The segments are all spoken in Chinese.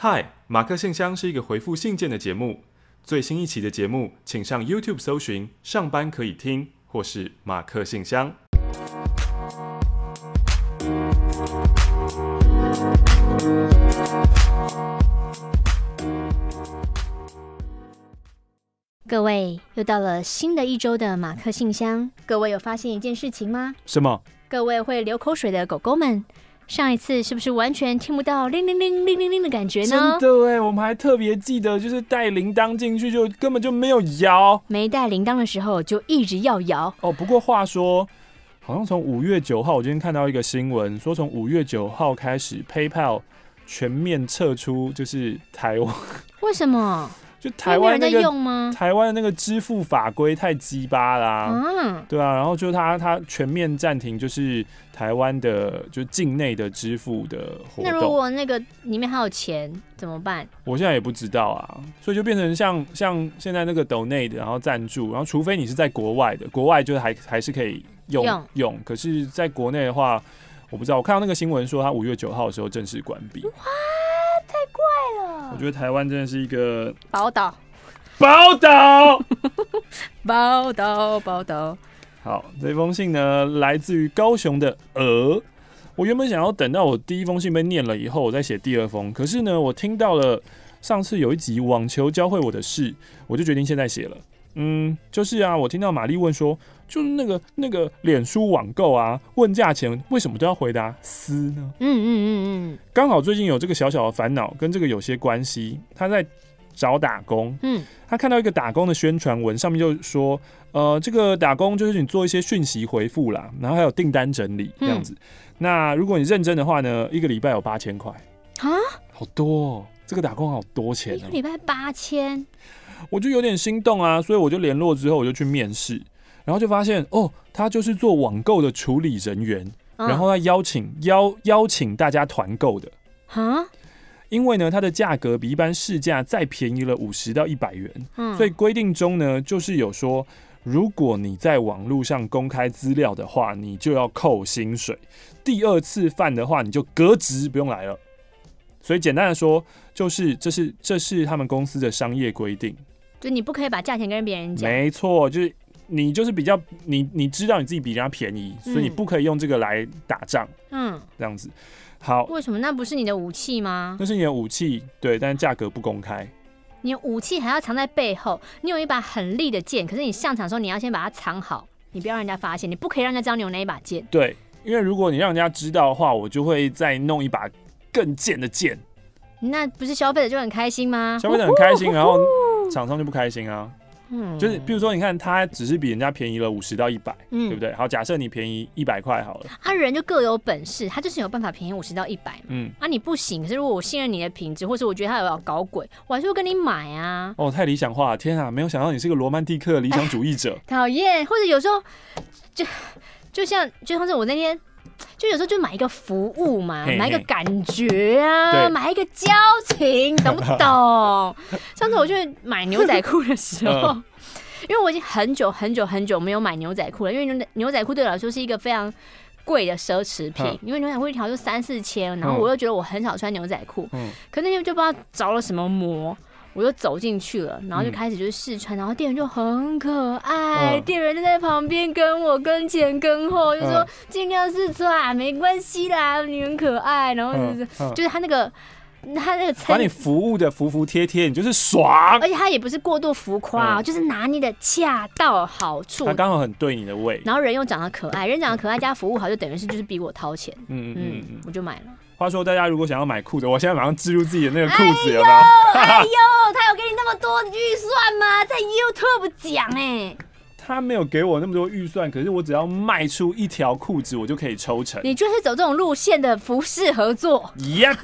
嗨，马克信箱是一个回复信件的节目。最新一期的节目，请上 YouTube 搜寻“上班可以听”或是“马克信箱”。各位，又到了新的一周的马克信箱。各位有发现一件事情吗？什么？各位会流口水的狗狗们。上一次是不是完全听不到铃铃铃铃铃铃的感觉呢？真的哎，我们还特别记得，就是带铃铛进去就根本就没有摇，没带铃铛的时候就一直要摇。哦，不过话说，好像从五月九号，我今天看到一个新闻，说从五月九号开始，PayPal 全面撤出，就是台湾。为什么？就台湾那个用吗？台湾的那个支付法规太鸡巴啦，嗯，对啊，然后就他他全面暂停，就是台湾的就境内的支付的活动。那如果那个里面还有钱怎么办？我现在也不知道啊，所以就变成像像现在那个 donate，然后赞助，然后除非你是在国外的，国外就还还是可以用用，用，可是在国内的话，我不知道。我看到那个新闻说，他五月九号的时候正式关闭。太怪了！我觉得台湾真的是一个宝岛，宝岛，宝岛，宝岛。好，这封信呢，来自于高雄的鹅。我原本想要等到我第一封信被念了以后，我再写第二封。可是呢，我听到了上次有一集网球教会我的事，我就决定现在写了。嗯，就是啊，我听到玛丽问说，就是那个那个脸书网购啊，问价钱为什么都要回答私呢？嗯嗯嗯嗯，刚好最近有这个小小的烦恼，跟这个有些关系。他在找打工，嗯，他看到一个打工的宣传文，上面就说，呃，这个打工就是你做一些讯息回复啦，然后还有订单整理这样子。嗯、那如果你认真的话呢，一个礼拜有八千块啊，好多哦，这个打工好多钱啊，一个礼拜八千。我就有点心动啊，所以我就联络之后我就去面试，然后就发现哦，他就是做网购的处理人员，嗯、然后他邀请邀邀请大家团购的，哈，因为呢，它的价格比一般市价再便宜了五十到一百元，嗯，所以规定中呢，就是有说，如果你在网络上公开资料的话，你就要扣薪水，第二次犯的话，你就革职不用来了。所以简单的说，就是这是这是他们公司的商业规定，就你不可以把价钱跟别人讲。没错，就是你就是比较你你知道你自己比人家便宜，嗯，所以你不可以用这个来打仗。嗯，这样子。好，为什么？那不是你的武器吗？那是你的武器，对，但是价格不公开。你武器还要藏在背后，你有一把很利的剑，可是你上场的时候你要先把它藏好，你不要让人家发现，你不可以让人家知道你有那一把剑。对，因为如果你让人家知道的话，我就会再弄一把。更贱的剑，那不是消费者就很开心吗？消费者很开心，然后厂商就不开心啊。嗯，就是比如说，你看他只是比人家便宜了五十到一百，对不对？好，假设你便宜一百块好了。啊，人就各有本事，他就是有办法便宜五十到一百。嗯，啊，你不行。可是如果我信任你的品质，或是我觉得他有要搞鬼，我还是会跟你买啊。哦，太理想化了，天啊！没有想到你是个罗曼蒂克的理想主义者。讨厌，或者有时候就就像就像是我那天。就有时候就买一个服务嘛，嘿嘿买一个感觉啊，买一个交情，懂不懂？上次我去买牛仔裤的时候，因为我已经很久很久很久没有买牛仔裤了，因为牛牛仔裤对我来说是一个非常贵的奢侈品，因为牛仔裤一条就三四千，然后我又觉得我很少穿牛仔裤，可那天就不知道着了什么魔。我就走进去了，然后就开始就是试穿，嗯、然后店员就很可爱，嗯、店员就在旁边跟我跟前跟后，就说尽量试穿，没关系啦，你很可爱。然后就是、就是他那个他那个把你服务的服服帖帖，你就是爽。而且他也不是过度浮夸，嗯、就是拿捏的恰到好处，他刚好很对你的胃。然后人又长得可爱，人长得可爱加服务好，就等于是就是逼我掏钱。嗯嗯嗯，嗯，我就买了。话说，大家如果想要买裤子，我现在马上置入自己的那个裤子，有没有？哎呦，他有给你那么多预算吗？在 YouTube 讲哎，他没有给我那么多预算，可是我只要卖出一条裤子，我就可以抽成。你就是走这种路线的服饰合作？Yep，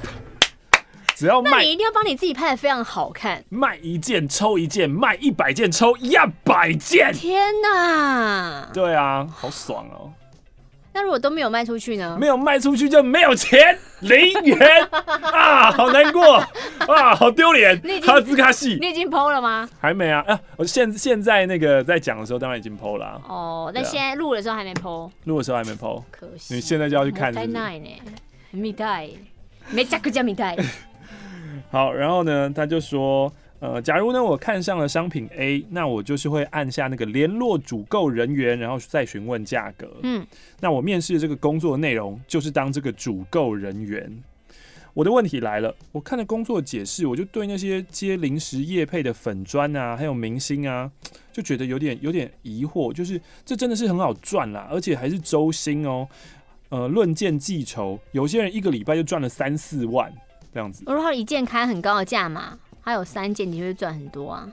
只要卖，那你一定要帮你自己拍的非常好看，卖一件抽一件，卖一百件抽一百件。天哪！对啊，好爽哦。那如果都没有卖出去呢？没有卖出去就没有钱，零元啊，好难过啊，好丢脸。哈兹卡西，你已经 PO 了吗？还没啊，啊，我现现在那个在讲的时候，当然已经 PO 了、啊。哦，那现在录的时候还没 PO，录的时候还没 PO，可惜。你现在就要去看是是，太耐呢，没带，没加个加没带。好，然后呢，他就说，呃，假如呢我看上了商品 A，那我就是会按下那个联络主购人员，然后再询问价格。嗯，那我面试的这个工作内容就是当这个主购人员。我的问题来了，我看了工作解释，我就对那些接临时业配的粉砖啊，还有明星啊，就觉得有点有点疑惑，就是这真的是很好赚啦，而且还是周薪哦。呃，论件计酬，有些人一个礼拜就赚了三四万这样子。如果一件开很高的价码，还有三件，你就会赚很多啊。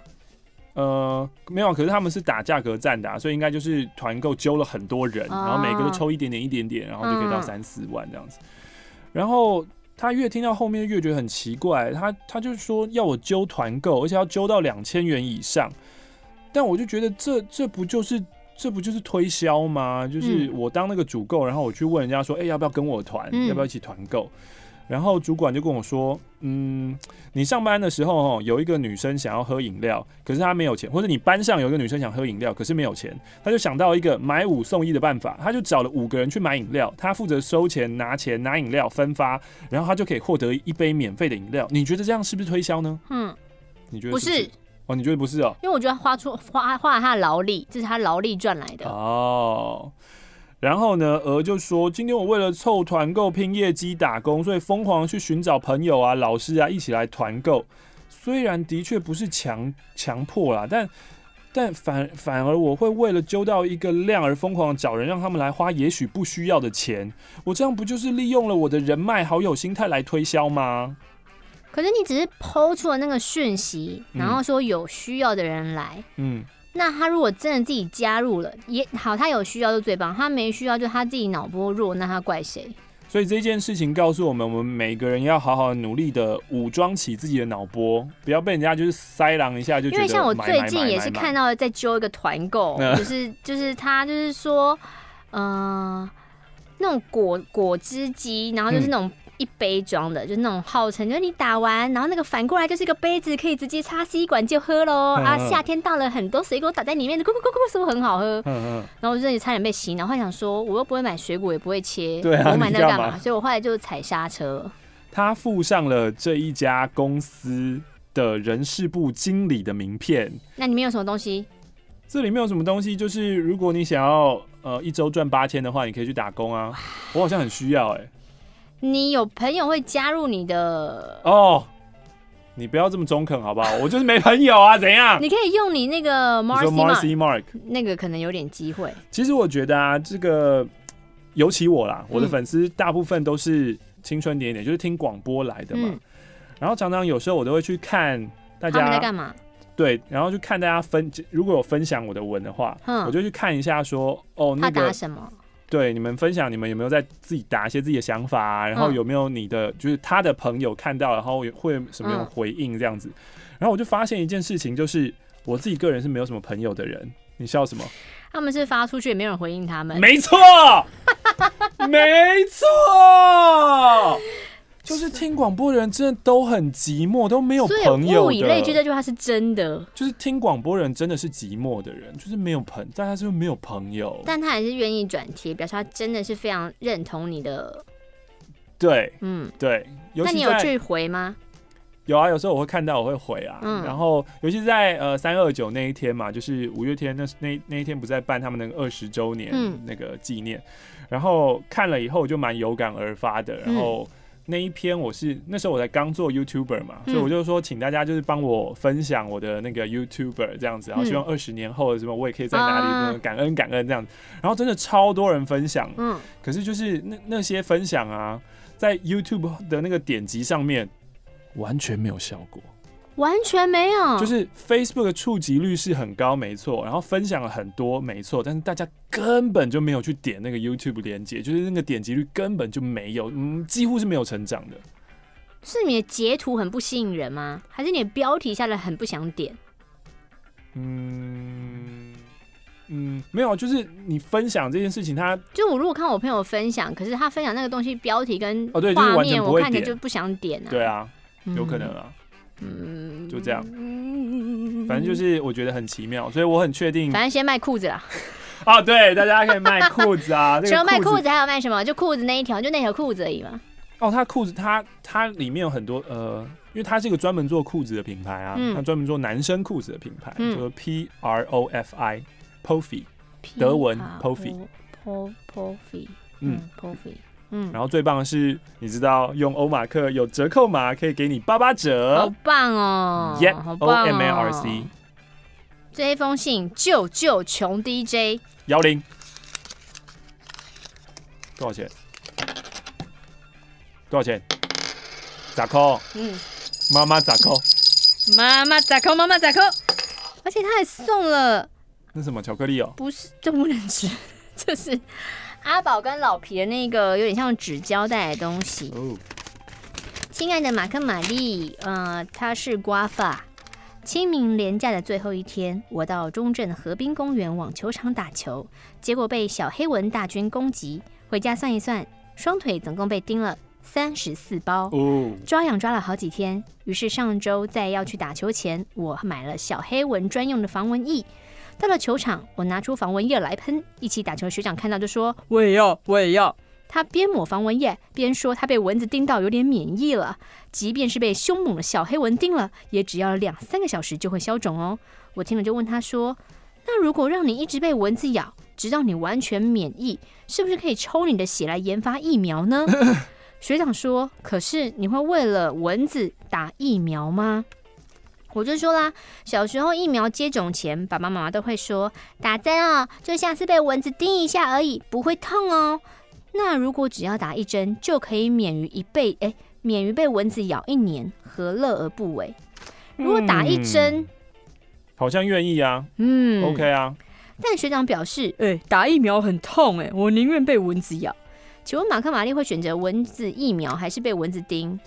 呃，没有，可是他们是打价格战的啊，所以应该就是团购揪了很多人，然后每个都抽一点点一点点，然后就可以到三四万这样子。然后他越听到后面越觉得很奇怪，他他就说要我揪团购，而且要揪到两千元以上，但我就觉得这这不就是。这不就是推销吗？就是我当那个主购，然后我去问人家说，哎、欸，要不要跟我团？嗯、要不要一起团购？然后主管就跟我说，嗯，你上班的时候哦，有一个女生想要喝饮料，可是她没有钱，或者你班上有一个女生想喝饮料，可是没有钱，他就想到一个买五送一的办法，他就找了五个人去买饮料，他负责收钱、拿钱、拿饮料、分发，然后他就可以获得一杯免费的饮料。你觉得这样是不是推销呢？嗯，你觉得是不是？不是。哦，你觉得不是哦？因为我觉得花出花花了他的劳力，这是他劳力赚来的哦。然后呢，鹅就说：“今天我为了凑团购拼业绩打工，所以疯狂去寻找朋友啊、老师啊一起来团购。虽然的确不是强强迫啦，但但反反而我会为了揪到一个量而疯狂找人，让他们来花也许不需要的钱。我这样不就是利用了我的人脉、好友心态来推销吗？”可是你只是 PO 出了那个讯息，然后说有需要的人来，嗯，那他如果真的自己加入了，也好，他有需要就最棒，他没需要就他自己脑波弱，那他怪谁？所以这件事情告诉我们，我们每个人要好好努力的武装起自己的脑波，不要被人家就是塞狼一下就。因为像我最近也是看到在揪一个团购，就是就是他就是说，嗯、呃，那种果果汁机，然后就是那种。嗯一杯装的，就是那种号称，就是你打完，然后那个反过来就是一个杯子，可以直接插吸管就喝喽。啊，夏天到了，很多水果打在里面，咕咕咕咕，是不是很好喝？嗯嗯然后我这里差点被洗脑，后来想说，我又不会买水果，也不会切，对啊，我买那干嘛？所以我后来就踩刹车。他附上了这一家公司的人事部经理的名片。那里面有什么东西？这里面有什么东西？就是如果你想要呃一周赚八千的话，你可以去打工啊。我好像很需要哎、欸。你有朋友会加入你的哦？你不要这么中肯好不好？我就是没朋友啊，怎样？你可以用你那个 Marcy Mark，那个可能有点机会。其实我觉得啊，这个尤其我啦，我的粉丝大部分都是青春点点，就是听广播来的嘛。嗯、然后常常有时候我都会去看大家在干嘛。对，然后去看大家分，如果有分享我的文的话，嗯、我就去看一下说，哦，那个他打什么？对，你们分享，你们有没有在自己打一些自己的想法啊？然后有没有你的，嗯、就是他的朋友看到，然后会有什么样回应这样子？嗯、然后我就发现一件事情，就是我自己个人是没有什么朋友的人。你笑什么？他们是发出去也没有人回应他们。没错，没错。就是听广播的人真的都很寂寞，都没有朋友。物以类聚，这句话是真的。就是听广播人真的是寂寞的人，就是没有朋，但他是没有朋友。但他还是愿意转贴，表示他真的是非常认同你的。对，嗯，对。那你有去回吗？有啊，有时候我会看到，我会回啊。嗯。然后，尤其是在呃三二九那一天嘛，就是五月天那那那一天不在办他们那个二十周年那个纪念，嗯、然后看了以后就蛮有感而发的，然后。嗯那一篇我是那时候我才刚做 YouTuber 嘛，嗯、所以我就说请大家就是帮我分享我的那个 YouTuber 这样子，然后希望二十年后什么我也可以在哪里感恩感恩这样子，然后真的超多人分享，嗯，可是就是那那些分享啊，在 YouTube 的那个点击上面完全没有效果。完全没有，就是 Facebook 的触及率是很高，没错，然后分享了很多，没错，但是大家根本就没有去点那个 YouTube 连接，就是那个点击率根本就没有，嗯，几乎是没有成长的。是你的截图很不吸引人吗？还是你的标题下来很不想点？嗯嗯，没有，就是你分享这件事情，他就我如果看我朋友分享，可是他分享那个东西标题跟画面，我看着就不想点啊。对啊，有可能啊。嗯，就这样，反正就是我觉得很奇妙，所以我很确定。反正先卖裤子啦。哦，对，大家可以卖裤子啊。除了卖裤子，还有卖什么？就裤子那一条，就那条裤子而已嘛。哦，它裤子，它它里面有很多呃，因为它是一个专门做裤子的品牌啊，它专门做男生裤子的品牌，嗯、就是 P R O F I，Profi，德文 Profi，Profi，嗯，Profi。嗯，然后最棒的是，你知道用欧马克有折扣码，可以给你八八折，好棒哦！Yeah，好棒哦！O M A R C。这一封信，救救穷 DJ。幺零。多少钱？多少钱？咋扣？嗯。妈妈咋扣？妈妈咋扣？妈妈咋扣？而且他还送了。那什么巧克力哦？不是，这不能吃，这是。阿宝跟老皮的那个有点像纸胶带的东西。哦，亲爱的马克玛丽，呃，他是刮发。清明连假的最后一天，我到中正河滨公园网球场打球，结果被小黑蚊大军攻击。回家算一算，双腿总共被叮了三十四包。哦，抓痒抓了好几天。于是上周在要去打球前，我买了小黑蚊专用的防蚊液。到了球场，我拿出防蚊液来喷。一起打球的学长看到就说：“我也要，我也要。”他边抹防蚊液边说：“他被蚊子叮到有点免疫了，即便是被凶猛的小黑蚊叮了，也只要两三个小时就会消肿哦。”我听了就问他说：“那如果让你一直被蚊子咬，直到你完全免疫，是不是可以抽你的血来研发疫苗呢？” 学长说：“可是你会为了蚊子打疫苗吗？”我就说啦，小时候疫苗接种前，爸爸妈妈都会说，打针哦，就像是被蚊子叮一下而已，不会痛哦。那如果只要打一针就可以免于一被哎，免于被蚊子咬一年，何乐而不为？如果打一针，嗯，好像愿意啊，嗯，OK 啊。但学长表示，哎，打疫苗很痛哎，我宁愿被蚊子咬。请问马克玛丽会选择蚊子疫苗还是被蚊子叮？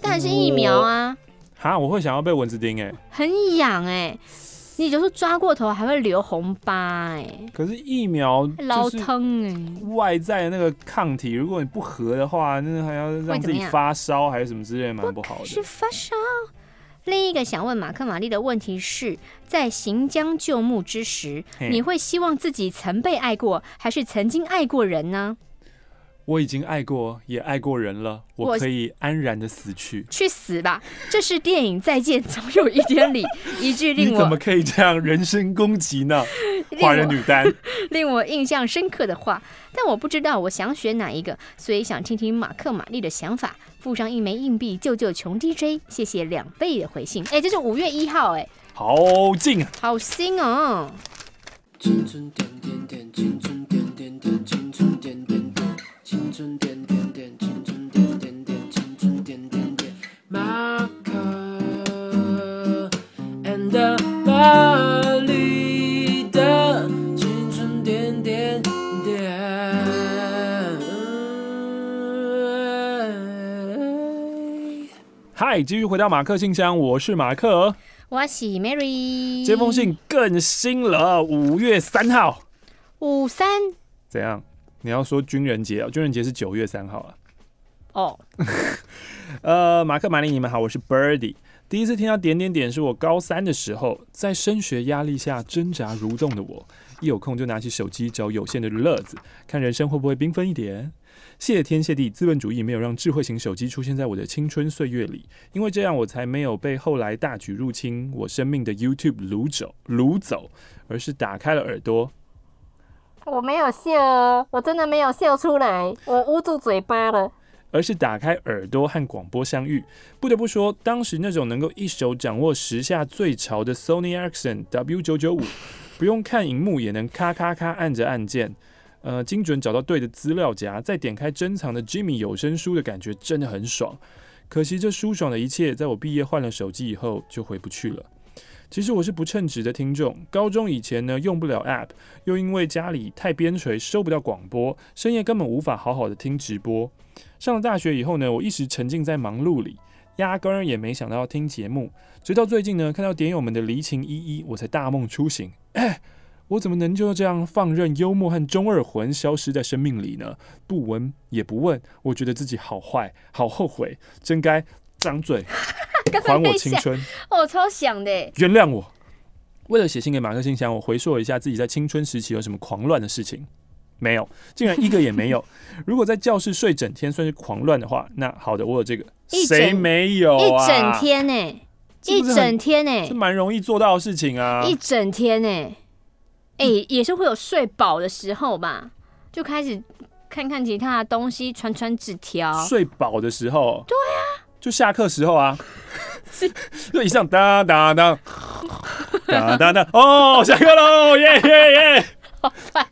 当然是疫苗啊。啊！我会想要被蚊子叮哎、欸，很痒哎、欸，你就是抓过头还会留红疤哎、欸。可是疫苗老疼哎，外在的那个抗体，如果你不合的话，那还要让自己发烧还是什么之类，蛮不好的。是发烧。另一个想问马克玛丽的问题是在行将就木之时，你会希望自己曾被爱过，还是曾经爱过人呢？我已经爱过，也爱过人了，我可以安然的死去。去死吧！这是电影《再见，总有一天》里 一句令我……你怎么可以这样人身攻击呢？华人女单令我印象深刻的话，但我不知道我想选哪一个，所以想听听马克玛丽的想法。附上一枚硬币，救救穷 DJ，谢谢两倍的回信。哎，这是五月一号，哎，好近啊，好新哦。青嗨，继续回到马克信箱，我是马克，我是 Mary。这封信更新了，五月三号，五三怎样？你要说军人节啊？军人节是九月三号啊。哦，呃，马克、玛丽，你们好，我是 Birdy。第一次听到点点点是我高三的时候，在升学压力下挣扎蠕动的我，一有空就拿起手机找有限的乐子，看人生会不会缤纷一点。谢天谢地，资本主义没有让智慧型手机出现在我的青春岁月里，因为这样我才没有被后来大举入侵我生命的 YouTube 掳走掳走，而是打开了耳朵。我没有笑，我真的没有笑出来，我捂住嘴巴了。而是打开耳朵和广播相遇。不得不说，当时那种能够一手掌握时下最潮的 Sony Ericsson W 九九五，不用看荧幕也能咔咔咔按着按键，呃，精准找到对的资料夹，再点开珍藏的 Jimmy 有声书的感觉真的很爽。可惜这舒爽的一切，在我毕业换了手机以后就回不去了。其实我是不称职的听众。高中以前呢，用不了 App，又因为家里太边陲，收不到广播，深夜根本无法好好的听直播。上了大学以后呢，我一直沉浸在忙碌里，压根儿也没想到要听节目。直到最近呢，看到点友们的离情依依，我才大梦初醒。哎，我怎么能就这样放任幽默和中二魂消失在生命里呢？不闻也不问，我觉得自己好坏，好后悔，真该张嘴。还我青春！我，超想的。原谅我。为了写信给马克信箱，我回溯了一下自己在青春时期有什么狂乱的事情。没有，竟然一个也没有。如果在教室睡整天算是狂乱的话，那好的，我有这个。谁没有、啊、一整天呢、欸？一整天呢、欸？是蛮容易做到的事情啊！一整天呢、欸？哎、欸，也是会有睡饱的时候吧？就开始看看其他的东西，传传纸条。睡饱的时候？对啊，就下课时候啊。就一上当当当当当当哦，下课喽！耶耶耶！好白，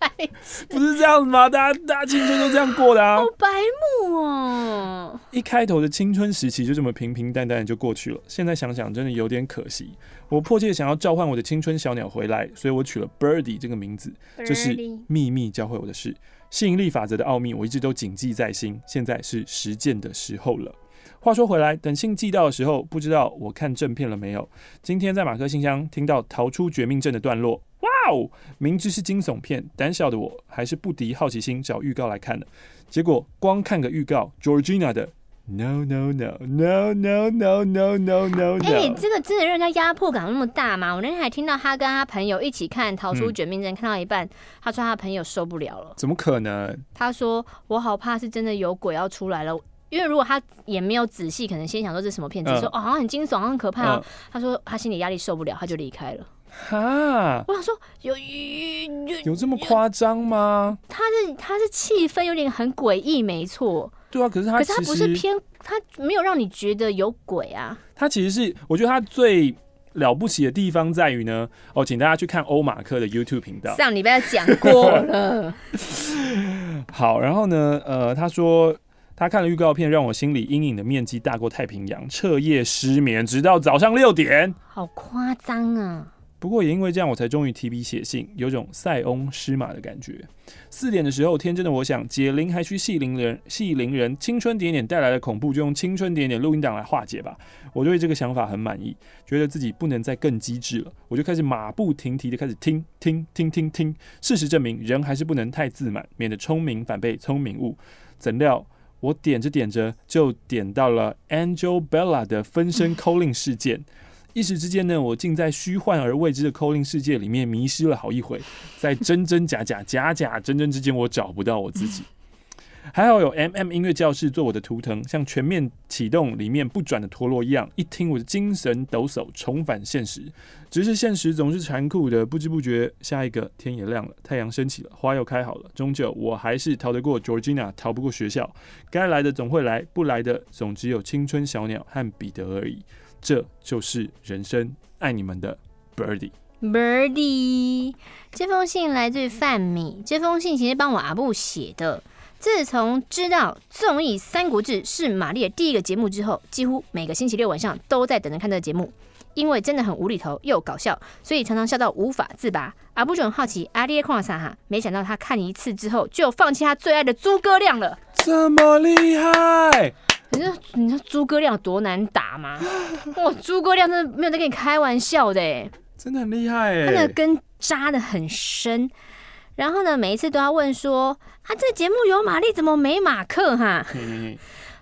不是这样子吗？大家大家青春都这样过的啊！好白目哦！一开头的青春时期就这么平平淡淡的就过去了。现在想想，真的有点可惜。我迫切想要召唤我的青春小鸟回来，所以我取了 Birdy 这个名字。这是秘密教会我的事，吸引力法则的奥秘，我一直都谨记在心。现在是实践的时候了。话说回来，等信寄到的时候，不知道我看正片了没有？今天在马克信箱听到逃出绝命镇的段落。哇哦！明知是惊悚片，胆小的我还是不敌好奇心找预告来看了。结果光看个预告，Georgina 的 No No No No No No No No No！哎，这个真的让人家压迫感那么大吗？我那天还听到他跟他朋友一起看《逃出绝命镇》，看到一半，他说他朋友受不了了。怎么可能？他说我好怕是真的有鬼要出来了，因为如果他也没有仔细，可能先想说这是什么片子，说哦好像很惊悚，好像很可怕。他说他心理压力受不了，他就离开了。哈，我想说有有有这么夸张吗？他是他是气氛有点很诡异，没错。对啊，可是他可是他不是偏，他没有让你觉得有鬼啊。他其实是我觉得他最了不起的地方在于呢，哦，请大家去看欧马克的 YouTube 频道，上礼拜讲过了。好，然后呢，呃，他说他看了预告片，让我心里阴影的面积大过太平洋，彻夜失眠，直到早上六点，好夸张啊！不过也因为这样，我才终于提笔写信，有种塞翁失马的感觉。四点的时候，天真的我想，解铃还须系铃人，系铃人，青春点点带来的恐怖，就用青春点点录音档来化解吧。我对这个想法很满意，觉得自己不能再更机智了，我就开始马不停蹄的开始听听听听听。事实证明，人还是不能太自满，免得聪明反被聪明误。怎料我点着点着，就点到了 Angel Bella 的分身 calling 事件。一时之间呢，我竟在虚幻而未知的 calling 世界里面迷失了好一回，在真真假假、假假真真之间，我找不到我自己。还好有 MM 音乐教室做我的图腾，像全面启动里面不转的陀螺一样，一听我的精神抖擞，重返现实。只是现实总是残酷的，不知不觉，下一个天也亮了，太阳升起了，花又开好了。终究我还是逃得过 Georgina，逃不过学校。该来的总会来，不来的总只有青春小鸟和彼得而已。这就是人生，爱你们的 Birdy。Birdy，这封信来自于范米。这封信其实帮我阿布写的。自从知道综艺《三国志》是玛丽的第一个节目之后，几乎每个星期六晚上都在等着看这个节目，因为真的很无厘头又搞笑，所以常常笑到无法自拔。阿布就很好奇阿爹看啥哈，没想到他看一次之后就放弃他最爱的诸葛亮了，这么厉害！你知道你知道诸葛亮有多难打吗？哇，诸葛亮真的没有在跟你开玩笑的哎，真的很厉害哎，他的根扎的很深。然后呢，每一次都要问说啊，这节目有玛丽怎么没马克哈？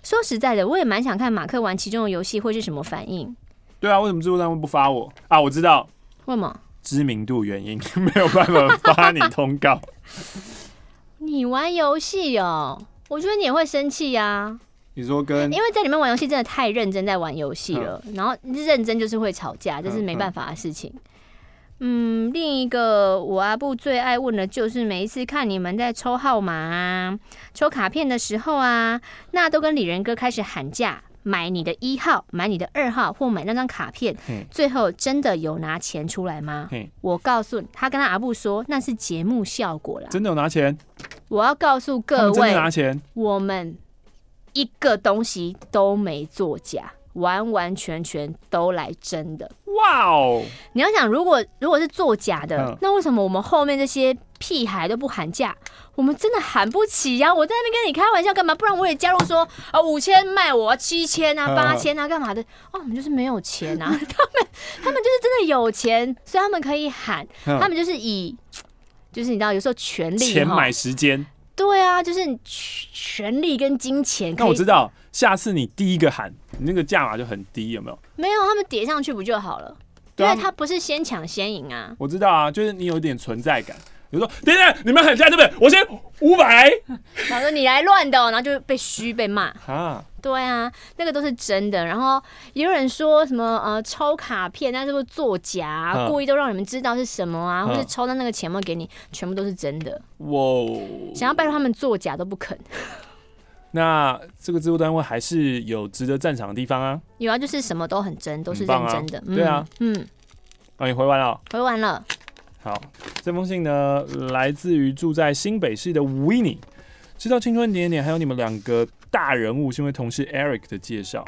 说实在的，我也蛮想看马克玩其中的游戏会是什么反应。对啊，为什么制作单位不发我啊？我知道，为什么？知名度原因，没有办法发你通告。你玩游戏哦，我觉得你也会生气呀。你说跟，因为在里面玩游戏真的太认真在玩游戏了，嗯、然后认真就是会吵架，这是没办法的事情。嗯，嗯，另一个我阿布最爱问的就是每一次看你们在抽号码啊、抽卡片的时候啊，那都跟李仁哥开始喊价，买你的一号，买你的二号，或买那张卡片，最后真的有拿钱出来吗？我告诉你，他跟他阿布说那是节目效果啦，真的有拿钱。我要告诉各位，真的拿钱，我们。一个东西都没作假，完完全全都来真的。哇哦！你要想，如果如果是作假的，嗯、那为什么我们后面这些屁孩都不喊价？我们真的喊不起呀、啊！我在那边跟你开玩笑干嘛？不然我也加入说啊，五千卖我七千啊，八千啊，干嘛的？哦，我们就是没有钱啊！他们他们就是真的有钱，所以他们可以喊。嗯、他们就是以，就是你知道，有时候权力钱买时间。对啊，就是你权力跟金钱。那我知道，下次你第一个喊，你那个价码就很低，有没有？没有，他们叠上去不就好了？对啊，因为他不是先抢先赢啊。我知道啊，就是你有点存在感，比如说，等等，你们喊价对不对？我先五百。然后说你来乱的，然后就被嘘被骂。啊，对啊，那个都是真的。然后也有人说什么呃抽卡片，那是不是作假、啊？故意都让你们知道是什么啊？或是抽到那个钱没给你，全部都是真的。哇！想要拜托他们作假都不肯。那这个制作单位还是有值得赞赏的地方啊。有啊，就是什么都很真，都是认真的。啊嗯、对啊，嗯。啊，你回完了？回完了。好，这封信呢，来自于住在新北市的 Winnie。知道青春点点还有你们两个大人物，是因为同事 Eric 的介绍。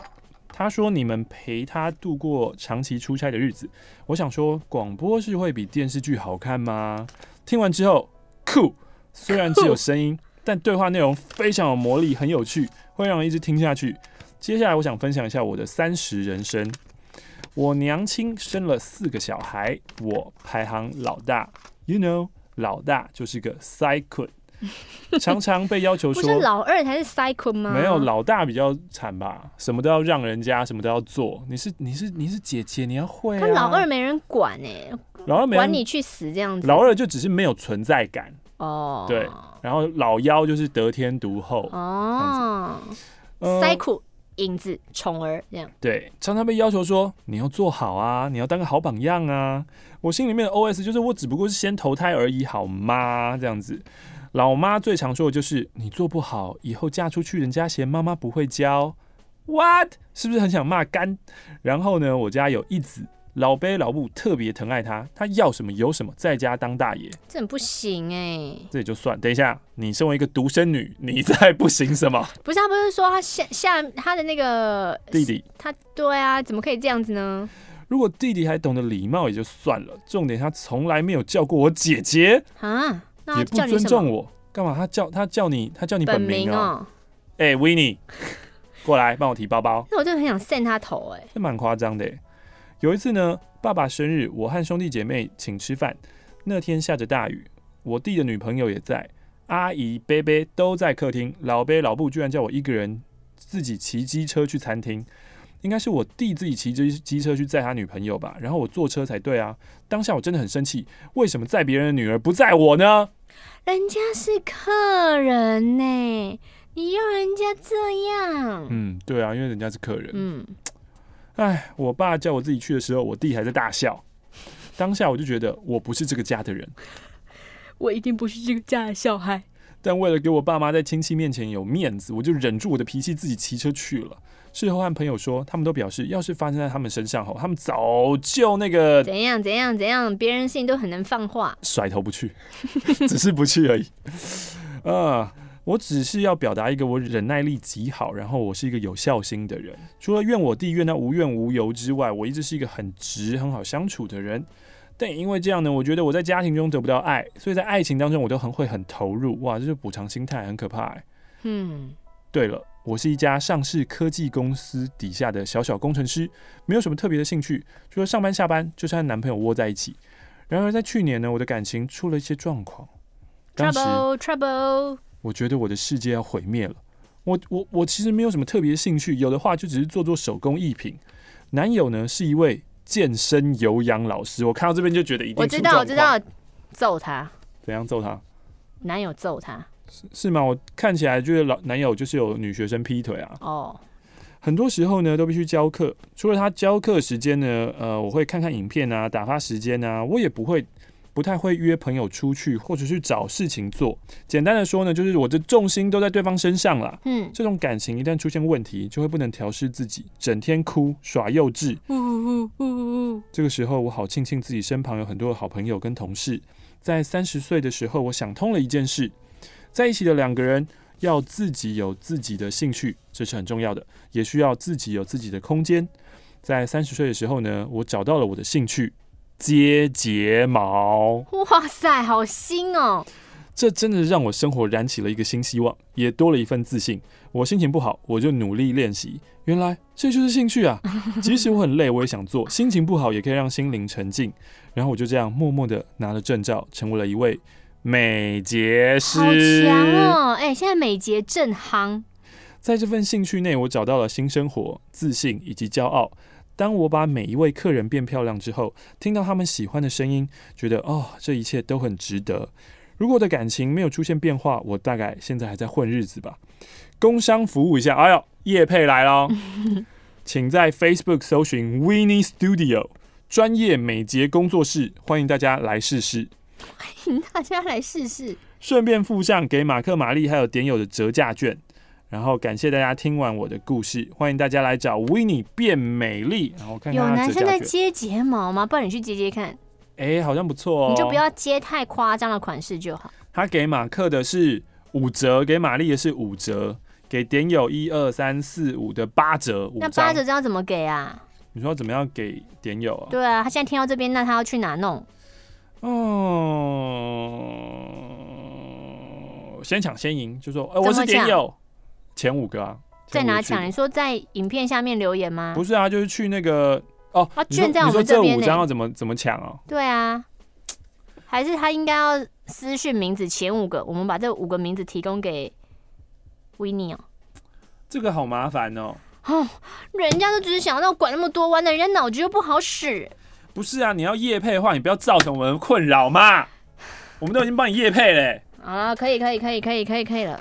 他说你们陪他度过长期出差的日子。我想说，广播是会比电视剧好看吗？听完之后，酷。虽然只有声音。但对话内容非常有魔力，很有趣，会让人一直听下去。接下来，我想分享一下我的三十人生。我娘亲生了四个小孩，我排行老大。You know，老大就是个塞坤，常常被要求说，不是老二才是塞坤吗？没有，老大比较惨吧，什么都要让人家，什么都要做。你是你是你是姐姐，你要会啊。他老二没人管哎，老二没管你去死这样子。老二就只是没有存在感。哦，对，然后老幺就是得天独厚哦，塞苦影子宠儿这样，对，常常被要求说你要做好啊，你要当个好榜样啊。我心里面的 OS 就是我只不过是先投胎而已，好吗？这样子，老妈最常说的就是你做不好，以后嫁出去，人家嫌妈妈不会教。What？是不是很想骂干？然后呢，我家有一子。老辈老母特别疼爱他，他要什么有什么，在家当大爷，这很不行哎、欸。这也就算。等一下，你身为一个独生女，你再不行什么？不是他不是说他下下他的那个弟弟，他对啊，怎么可以这样子呢？如果弟弟还懂得礼貌也就算了，重点他从来没有叫过我姐姐啊，那也不尊重我，干嘛？他叫他叫你他叫你本名哦。哎，Winnie，过来帮我提包包。那我真的很想扇他头哎、欸，这蛮夸张的、欸。有一次呢，爸爸生日，我和兄弟姐妹请吃饭。那天下着大雨，我弟的女朋友也在，阿姨、伯伯都在客厅。老伯、老布居然叫我一个人自己骑机车去餐厅，应该是我弟自己骑机机车去载他女朋友吧？然后我坐车才对啊！当下我真的很生气，为什么载别人的女儿不载我呢？人家是客人呢，你要人家这样？嗯，对啊，因为人家是客人。嗯。哎，我爸叫我自己去的时候，我弟还在大笑。当下我就觉得我不是这个家的人，我一定不是这个家的小孩。但为了给我爸妈在亲戚面前有面子，我就忍住我的脾气，自己骑车去了。事后和朋友说，他们都表示，要是发生在他们身上后，他们早就那个怎样怎样怎样，别人性都很能放话，甩头不去，只是不去而已。啊。我只是要表达一个我忍耐力极好，然后我是一个有孝心的人。除了怨我弟怨他无怨无尤之外，我一直是一个很直、很好相处的人。但也因为这样呢，我觉得我在家庭中得不到爱，所以在爱情当中我都很会很投入。哇，这是补偿心态，很可怕欸。嗯，对了，我是一家上市科技公司底下的小小工程师，没有什么特别的兴趣，除了上班下班就是和男朋友窝在一起。然而在去年呢，我的感情出了一些状况。Trouble, trouble。我觉得我的世界要毁灭了。我我我其实没有什么特别的兴趣，有的话就只是做做手工艺品。男友呢是一位健身有氧老师，我看到这边就觉得一定。我知道，我知道，揍他。怎样揍他？男友揍他。是是吗？我看起来就是老男友就是有女学生劈腿啊。哦。很多时候呢都必须教课，除了他教课时间呢，呃，我会看看影片啊，打发时间啊，我也不会。不太会约朋友出去，或者去找事情做。简单的说呢，就是我的重心都在对方身上了。嗯，这种感情一旦出现问题，就会不能调试自己，整天哭耍幼稚。呜呜呜呜呜。这个时候，我好庆幸自己身旁有很多的好朋友跟同事。在三十岁的时候，我想通了一件事：在一起的两个人要自己有自己的兴趣，这是很重要的，也需要自己有自己的空间。在三十岁的时候呢，我找到了我的兴趣。接睫毛，哇塞，好新哦！这真的让我生活燃起了一个新希望，也多了一份自信。我心情不好，我就努力练习。原来这就是兴趣啊！即使我很累，我也想做。心情不好，也可以让心灵沉静。然后我就这样默默的拿了证照，成为了一位美睫师。好强哦！哎，现在美睫正夯。在这份兴趣内，我找到了新生活、自信以及骄傲。当我把每一位客人变漂亮之后，听到他们喜欢的声音，觉得哦，这一切都很值得。如果我的感情没有出现变化，我大概现在还在混日子吧。工商服务一下，哎呦，叶佩来喽，请在 Facebook 搜寻 Winnie Studio 专业美睫工作室，欢迎大家来试试。欢迎大家来试试，顺便附上给马克、玛丽还有点友的折价券。然后感谢大家听完我的故事，欢迎大家来找 Winnie 变美丽。然后看看有男生在接睫毛吗？不然你去接接看。哎，好像不错哦。你就不要接太夸张的款式就好。他给马克的是五折，给玛丽的是五折，给点友一二三四五的八折。那八折这样怎么给啊？你说怎么样给点友啊？对啊，他现在听到这边，那他要去哪弄？哦，先抢先赢，就说，呃，我是点友。前五个啊，在哪抢？你说在影片下面留言吗？不是啊，就是去那个哦，啊，券在我们这边。这五张要怎么怎么抢啊？对啊，还是他应该要私讯名字前五个，我们把这五个名字提供给 Winnie 哦。这个好麻烦哦。哦，人家都只是想要管那么多弯的，人家脑子又不好使。不是啊，你要夜配的话，你不要造成我们困扰嘛。我们都已经帮你夜配嘞。好了，可以，可以，可以，可以，可以，可以了。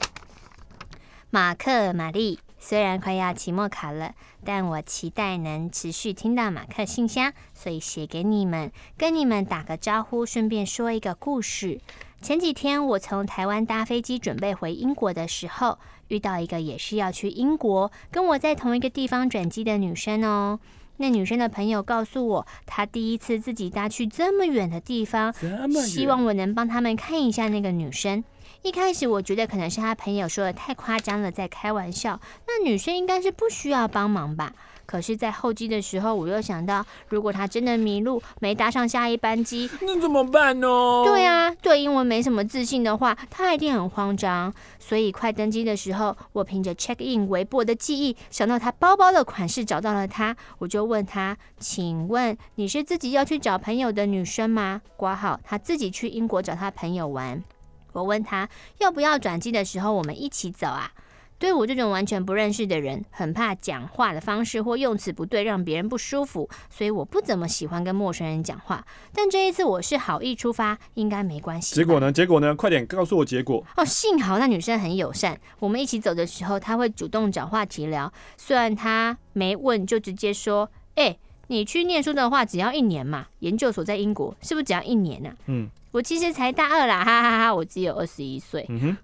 马克、玛丽，虽然快要期末考了，但我期待能持续听到马克信箱，所以写给你们，跟你们打个招呼，顺便说一个故事。前几天我从台湾搭飞机准备回英国的时候，遇到一个也是要去英国，跟我在同一个地方转机的女生哦。那女生的朋友告诉我，她第一次自己搭去这么远的地方，希望我能帮他们看一下那个女生。一开始我觉得可能是他朋友说的太夸张了，在开玩笑。那女生应该是不需要帮忙吧？可是，在候机的时候，我又想到，如果他真的迷路，没搭上下一班机，那怎么办呢？对啊，对英文没什么自信的话，他一定很慌张。所以快登机的时候，我凭着 check in 微薄的记忆，想到他包包的款式，找到了他，我就问他：“请问你是自己要去找朋友的女生吗？”挂号他自己去英国找他朋友玩。我问他要不要转机的时候，我们一起走啊？对我这种完全不认识的人，很怕讲话的方式或用词不对，让别人不舒服，所以我不怎么喜欢跟陌生人讲话。但这一次我是好意出发，应该没关系。结果呢？结果呢？快点告诉我结果。哦，幸好那女生很友善，我们一起走的时候，她会主动找话题聊。虽然她没问，就直接说：“哎，你去念书的话，只要一年嘛。研究所在英国，是不是只要一年呢？”嗯。我其实才大二啦，哈哈哈哈！我只有二十一岁。嗯哼，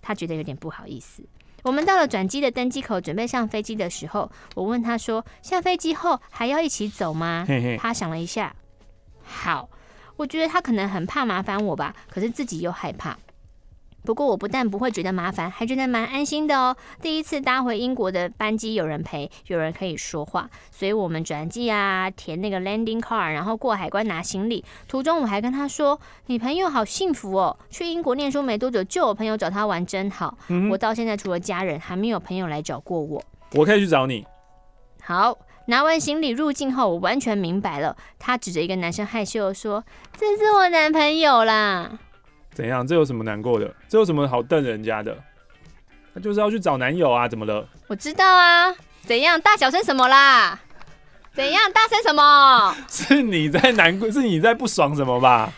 他觉得有点不好意思。我们到了转机的登机口，准备上飞机的时候，我问他说：“下飞机后还要一起走吗？”嘿嘿。他想了一下，好，我觉得他可能很怕麻烦我吧，可是自己又害怕。不过我不但不会觉得麻烦，还觉得蛮安心的哦。第一次搭回英国的班机，有人陪，有人可以说话，所以我们转机啊，填那个 landing card，然后过海关拿行李。途中我还跟他说：“你朋友好幸福哦，去英国念书没多久就有朋友找他玩，真好。嗯”我到现在除了家人，还没有朋友来找过我。我可以去找你。好，拿完行李入境后，我完全明白了。他指着一个男生害羞地说：“这是我男朋友啦。”怎样？这有什么难过的？这有什么好瞪人家的？他就是要去找男友啊，怎么了？我知道啊。怎样？大小声什么啦？怎样？大声什么？是你在难过，是你在不爽什么吧？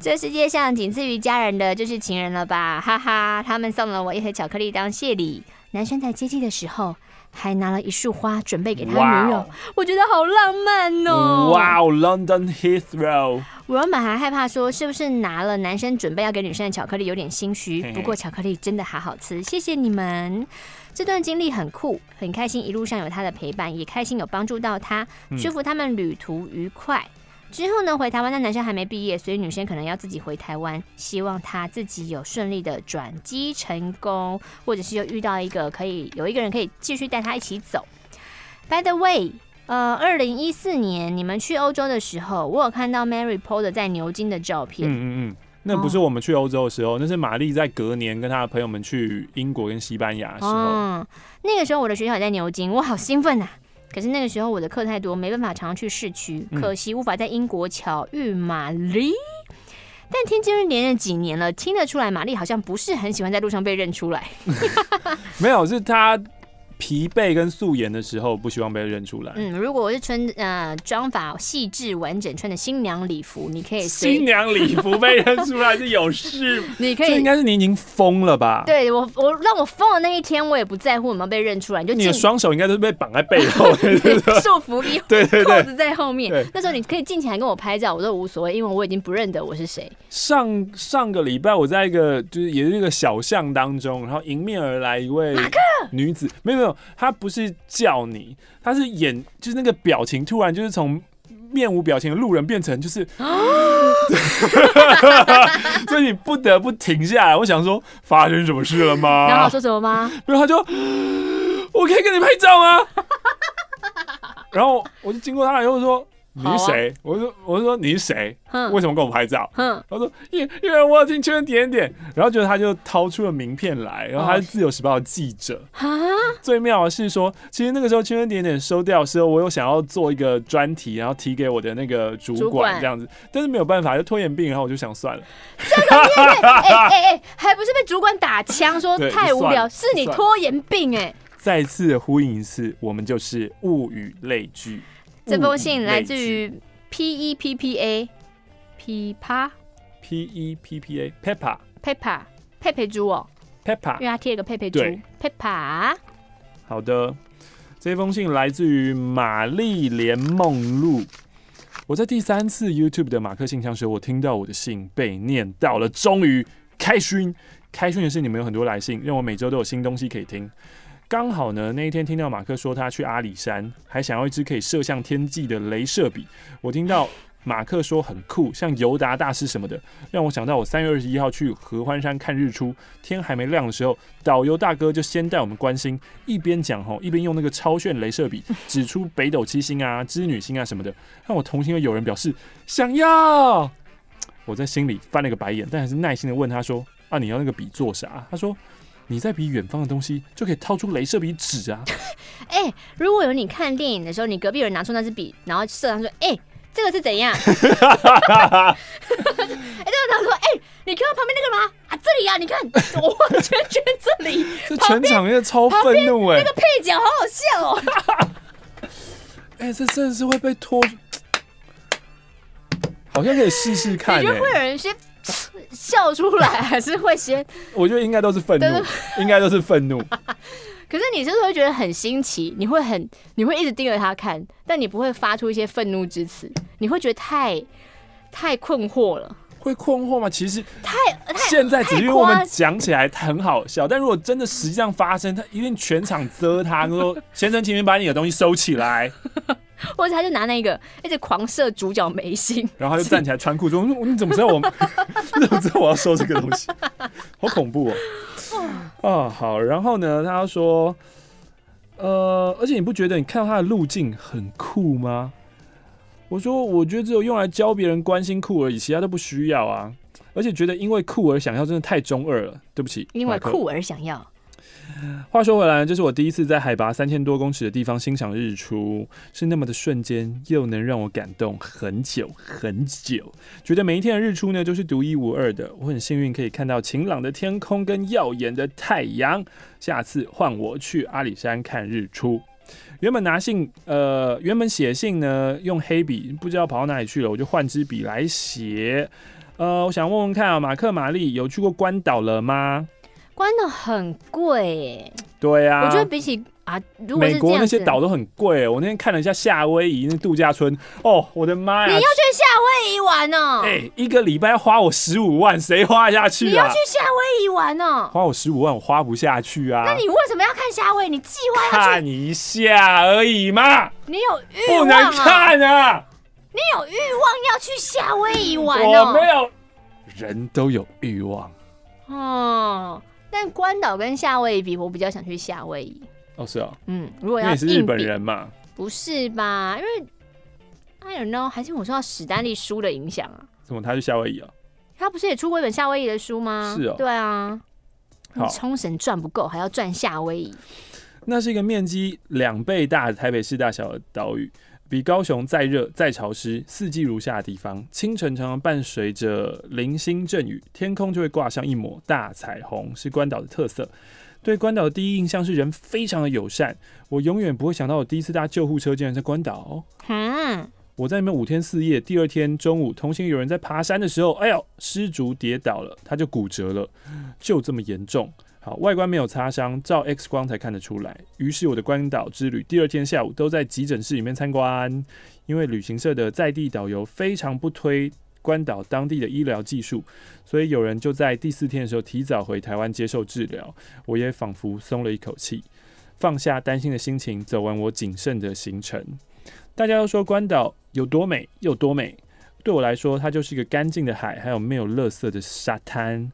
这世界上仅次于家人的就是情人了吧？哈哈，他们送了我一盒巧克力当谢礼。男生在接机的时候。还拿了一束花准备给他女友，wow. 我觉得好浪漫哦！哇哦，London Heathrow！我原本还害怕说是不是拿了男生准备要给女生的巧克力，有点心虚。不过巧克力真的好好吃，谢谢你们。这段经历很酷，很开心，一路上有他的陪伴，也开心有帮助到他，祝福他们旅途愉快。之后呢，回台湾的男生还没毕业，所以女生可能要自己回台湾。希望他自己有顺利的转机成功，或者是又遇到一个可以有一个人可以继续带他一起走。By the way，呃，二零一四年你们去欧洲的时候，我有看到 Mary PO 的在牛津的照片。嗯嗯嗯，那不是我们去欧洲的时候，哦，那是玛丽在隔年跟她的朋友们去英国跟西班牙的时候。嗯，那个时候我的学校也在牛津，我好兴奋啊！可是那个时候我的课太多，没办法常常去市区，可惜无法在英国巧遇玛丽。嗯。但听金日连了几年了，听得出来玛丽好像不是很喜欢在路上被认出来。没有，是他疲惫跟素颜的时候，不希望被认出来。嗯，如果我是穿呃妆法细致完整，穿的新娘礼服，你可以新娘礼服被认出来是有事。你可以，这应该是你已经疯了吧？对我，我让我疯的那一天，我也不在乎有没有被认出来。就你的双手应该都是被绑在背后，束缚衣，对对对，扣子在后面。那时候你可以尽情来跟我拍照，我都无所谓，因为我已经不认得我是谁。上上个礼拜我在一个就是也是一个小巷当中，然后迎面而来一位女子，没有没有，她不是叫你，他是演就是那个表情突然就是从面无表情的路人变成就是，所以你不得不停下来。我想说发生什么事了吗？然后说什么吗？然后他就我可以跟你拍照吗？然后我就经过他，然后说。你是谁？我说，我说你是谁？为什么跟我拍照？他说，因因为我要进圈点点。然后就他就掏出了名片来，然后他是自由时报的记者。最妙的是说，其实那个时候圈圈点点收掉的时候，我有想要做一个专题，然后提给我的那个主管这样子，但是没有办法，就拖延病，然后我就想算了。这个哎哎哎，还不是被主管打枪说太无聊，是你拖延病哎。再次呼应一次，我们就是物以类聚。这封信来自于 P E P P A P 帕 P E P P A Peppa Peppa 佩佩猪哦 Peppa，因为他贴了个佩佩猪 Peppa。好的，这封信来自于玛丽莲梦露。我在第三次 YouTube 的马克信箱时，我听到我的信被念到了，终于开心。开心的是你们有很多来信，让我每周都有新东西可以听。刚好呢，那一天听到马克说他去阿里山，还想要一支可以射向天际的镭射笔。我听到马克说很酷，像尤达大师什么的，让我想到我三月二十一号去合欢山看日出，天还没亮的时候，导游大哥就先带我们观星，一边讲吼，一边用那个超炫镭射笔指出北斗七星啊、织女星啊什么的，让我同行的友人表示想要。我在心里翻了个白眼，但还是耐心的问他说：“啊，你要那个笔做啥？”他说。你在比远方的东西，就可以掏出镭射笔指啊！哎、欸，如果有你看电影的时候，你隔壁有人拿出那支笔，然后射上说：“哎、欸，这个是怎样？” 哎、欸，这个他说：“哎、欸，你看到旁边那个吗？啊，这里呀、啊，你看，我圈圈这里，这全场面超愤怒哎！那个配角好好笑哦！哎、欸，这真的是会被拖，好像可以试试看、欸，你觉得会有人先？笑出来还是会先？我觉得应该都是愤怒，应该都是愤怒。可是你是不是会觉得很新奇？你会很，你会一直盯着他看，但你不会发出一些愤怒之词。你会觉得太太困惑了。会困惑吗？其实太太现在只是因为我们讲起来很好笑，但如果真的实际上发生，他一定全场遮他，说：“先生，请你把你的东西收起来。”或者他就拿那个一直狂射主角眉心，然后他就站起来穿裤说：“你怎么知道我？你怎么知道我要收这个东西？好恐怖哦！”啊，好，然后呢，他说：“呃，而且你不觉得你看到他的路径很酷吗？”我说：“我觉得只有用来教别人关心酷而已，其他都不需要啊。而且觉得因为酷而想要，真的太中二了。对不起，因为酷而想要。”话说回来，这是我第一次在海拔三千多公尺的地方欣赏日出，是那么的瞬间，又能让我感动很久很久。觉得每一天的日出呢，都是独一无二的。我很幸运可以看到晴朗的天空跟耀眼的太阳。下次换我去阿里山看日出。原本拿信，呃，原本写信呢，用黑笔，不知道跑到哪里去了，我就换支笔来写。呃，我想问问看啊，马克玛丽有去过关岛了吗？关岛很贵耶，对啊，我觉得比起啊，如果美国那些岛都很贵。我那天看了一下夏威夷那度假村，哦，我的妈呀！你要去夏威夷玩哦？哎、欸，一个礼拜要花我十五万，谁花下去啊？你要去夏威夷玩哦？花我十五万，我花不下去啊！那你为什么要看夏威夷？你计划要看一下而已嘛？你有欲望、啊、不能看啊！你有欲望要去夏威夷玩哦？我没有，人都有欲望哦。但关岛跟夏威夷比，我比较想去夏威夷。哦，是哦。嗯，如果要，你是日本人嘛？不是吧？因为 I don't know，还是我受到史丹利书的影响啊？怎么他去夏威夷啊？他不是也出过一本夏威夷的书吗？是哦。对啊。冲绳赚不够，还要赚夏威夷。那是一个面积两倍大的台北市大小的岛屿。比高雄再热再潮湿，四季如夏的地方，清晨常常伴随着零星阵雨，天空就会挂上一抹大彩虹，是关岛的特色。对关岛的第一印象是人非常的友善。我永远不会想到，我第一次搭救护车竟然在关岛。嗯，我在那边五天四夜，第二天中午，同行有人在爬山的时候，哎呦，失足跌倒了，他就骨折了，就这么严重。外观没有擦伤，照 X 光才看得出来。于是我的关岛之旅，第二天下午都在急诊室里面参观，因为旅行社的在地导游非常不推。关岛当地的医疗技术，所以有人就在第四天的时候提早回台湾接受治疗。我也仿佛松了一口气，放下担心的心情，走完我仅剩的行程。大家都说关岛有多美，有多美。对我来说，它就是一个干净的海，还有没有垃圾的沙滩。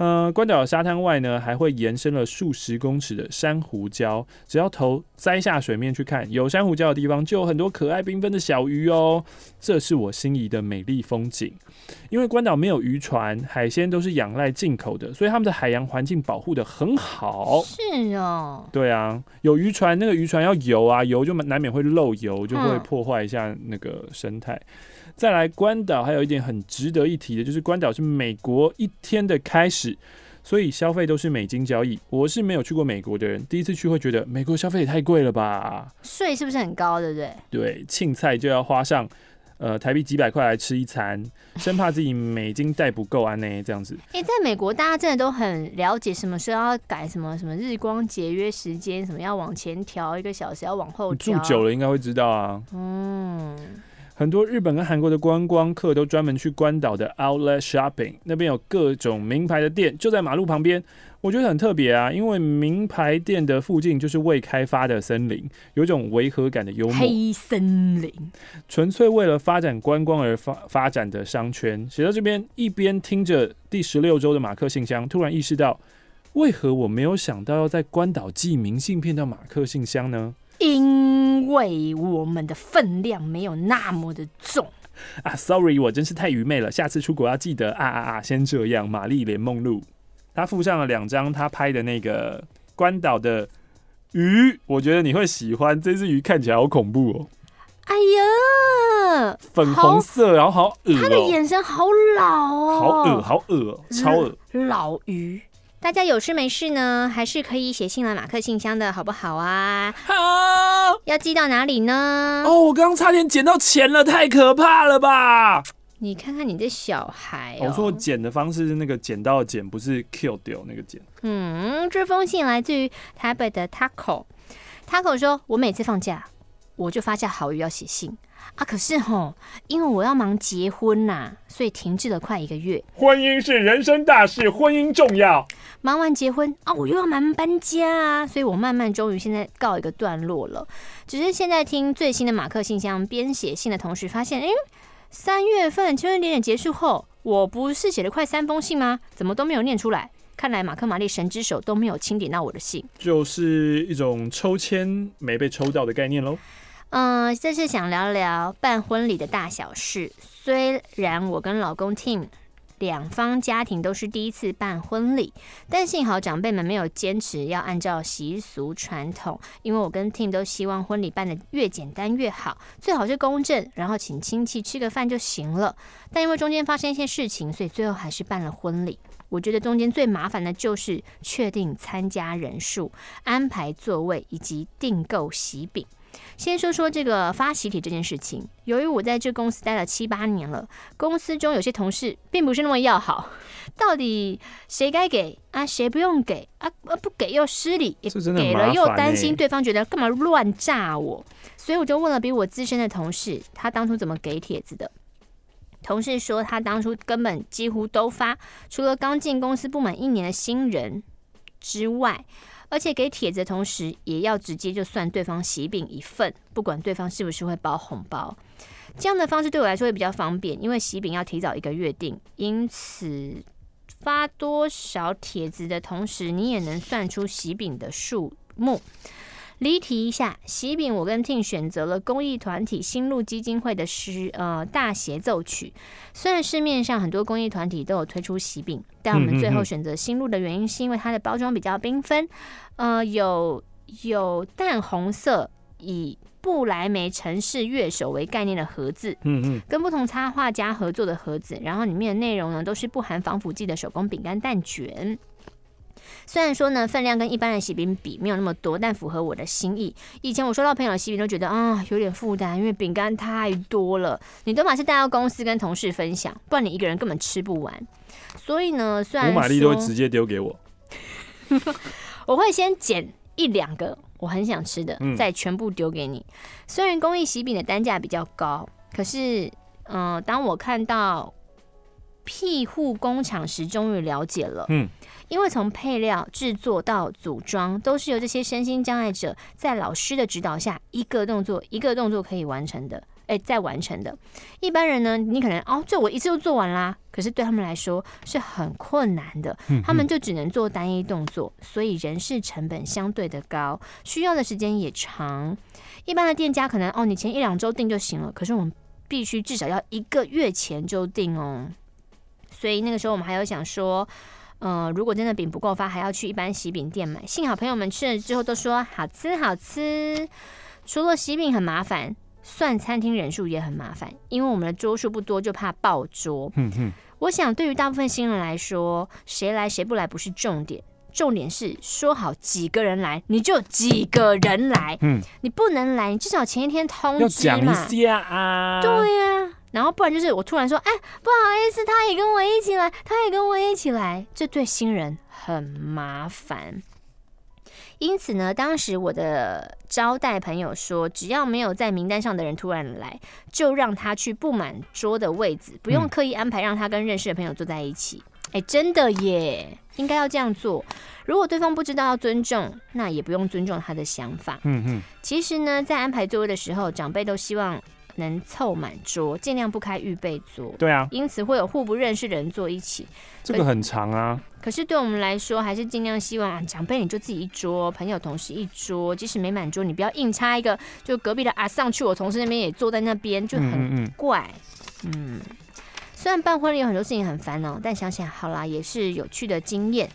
呃，关岛的沙滩外呢，还会延伸了数十公尺的珊瑚礁。只要头栽下水面去看，有珊瑚礁的地方就有很多可爱缤纷的小鱼哦。这是我心仪的美丽风景。因为关岛没有渔船，海鲜都是仰赖进口的，所以他们的海洋环境保护的很好。是哦。对啊，有渔船，那个渔船要游啊，游就难免会漏油，就会破坏一下那个生态。嗯再来关岛，还有一点很值得一提的，就是关岛是美国一天的开始，所以消费都是美金交易。我是没有去过美国的人，第一次去会觉得美国消费也太贵了吧？税是不是很高？对不对？对，庆菜就要花上呃台币几百块来吃一餐，生怕自己美金带不够啊呢这样子。哎、欸，在美国大家真的都很了解，什么时候要改什么什么日光节约时间，什么要往前调一个小时，要往后调。住久了应该会知道啊。嗯。很多日本跟韩国的观光客都专门去关岛的 Outlet Shopping，那边有各种名牌的店，就在马路旁边。我觉得很特别啊，因为名牌店的附近就是未开发的森林，有一种违和感的幽默。黑森林，纯粹为了发展观光而发发展的商圈。写到这边，一边听着第十六周的马克信箱，突然意识到，为何我没有想到要在关岛寄明信片到马克信箱呢？因为我们的分量没有那么的重啊，Sorry，我真是太愚昧了。下次出国要记得啊啊啊！先这样，玛丽莲梦露，他附上了两张他拍的那个关岛的鱼，我觉得你会喜欢。这只鱼看起来好恐怖哦！哎呀，粉红色，然后好恶哦，他的眼神好老哦，好恶，好恶，超恶，老鱼。大家有事没事呢，还是可以写信来马克信箱的好不好啊？好，要寄到哪里呢？哦，我刚刚差点捡到钱了，太可怕了吧！你看看你的小孩哦。我说捡的方式是那个捡到的捡，不是 kill 掉那个捡。嗯，这封信来自于台北的 Taco，Taco 说：“我每次放假，我就发下好语要写信。”啊，可是吼，因为我要忙结婚呐、啊，所以停滞了快一个月。婚姻是人生大事，婚姻重要。忙完结婚啊，我又要忙搬家啊，所以我慢慢终于现在告一个段落了。只是现在听最新的马克信箱，编写信的同时发现，哎，三月份秋天点点结束后，我不是写了快三封信吗？怎么都没有念出来？看来马克玛丽神之手都没有清点到我的信，就是一种抽签没被抽到的概念喽。嗯，这是想聊聊办婚礼的大小事。虽然我跟老公 Tim 两方家庭都是第一次办婚礼，但幸好长辈们没有坚持要按照习俗传统。因为我跟 Tim 都希望婚礼办得越简单越好，最好是公证，然后请亲戚吃个饭就行了。但因为中间发生一些事情，所以最后还是办了婚礼。我觉得中间最麻烦的就是确定参加人数、安排座位以及订购喜饼。先说说这个发喜帖这件事情。由于我在这公司待了七八年了，公司中有些同事并不是那么要好。到底谁该给啊？谁不用给啊？不给又失礼，给了又担心对方觉得干嘛乱炸我。所以我就问了比我资深的同事，他当初怎么给帖子的？同事说他当初根本几乎都发，除了刚进公司不满一年的新人之外。而且给帖子的同时，也要直接就算对方喜饼一份，不管对方是不是会包红包。这样的方式对我来说也比较方便，因为喜饼要提早一个月订，因此发多少帖子的同时，你也能算出喜饼的数目。离题一下，喜饼我跟 Tim 选择了公益团体新路基金会的诗呃大协奏曲。虽然市面上很多公益团体都有推出喜饼，但我们最后选择新路的原因是因为它的包装比较缤纷，呃有有淡红色以布莱梅城市乐手为概念的盒子，嗯嗯，跟不同插画家合作的盒子，然后里面的内容呢都是不含防腐剂的手工饼干蛋卷。虽然说呢，分量跟一般的喜饼比没有那么多，但符合我的心意。以前我收到朋友的喜饼都觉得啊有点负担，因为饼干太多了，你都把是带到公司跟同事分享，不然你一个人根本吃不完。所以呢，虽然我玛丽都会直接丢给我，我会先捡一两个我很想吃的，再全部丢给你。虽然公益喜饼的单价比较高，可是嗯、呃，当我看到。庇护工厂时，终于了解了。嗯，因为从配料制作到组装，都是由这些身心障碍者在老师的指导下，一个动作一个动作可以完成的。哎，在完成的。一般人呢，你可能哦，这我一次就做完啦。可是对他们来说是很困难的，他们就只能做单一动作，所以人事成本相对的高，需要的时间也长。一般的店家可能哦，你前一两周订就行了，可是我们必须至少要一个月前就订哦。所以那个时候我们还有想说，呃，如果真的饼不够发，还要去一般喜饼店买。幸好朋友们吃了之后都说好吃好吃。除了喜饼很麻烦，算餐厅人数也很麻烦，因为我们的桌数不多，就怕爆桌。嗯嗯。我想对于大部分新人来说，谁来谁不来不是重点，重点是说好几个人来，你就几个人来。嗯。你不能来，你至少前一天通知嘛。要讲一下啊。对呀、啊。然后不然就是我突然说，哎，不好意思，他也跟我一起来，他也跟我一起来，这对新人很麻烦。因此呢，当时我的招待朋友说，只要没有在名单上的人突然来，就让他去不满桌的位置，不用刻意安排让他跟认识的朋友坐在一起。哎，真的耶，应该要这样做。如果对方不知道要尊重，那也不用尊重他的想法。嗯嗯。其实呢，在安排座位的时候，长辈都希望。能凑满桌，尽量不开预备桌。对啊，因此会有互不认识的人坐一起。这个很长啊。可是对我们来说，还是尽量希望啊长辈你就自己一桌，朋友同事一桌。即使没满桌，你不要硬插一个，就隔壁的阿上去我同事那边也坐在那边，就很怪。嗯，嗯，嗯，虽然办婚礼有很多事情很烦恼，但想想好啦，也是有趣的经验。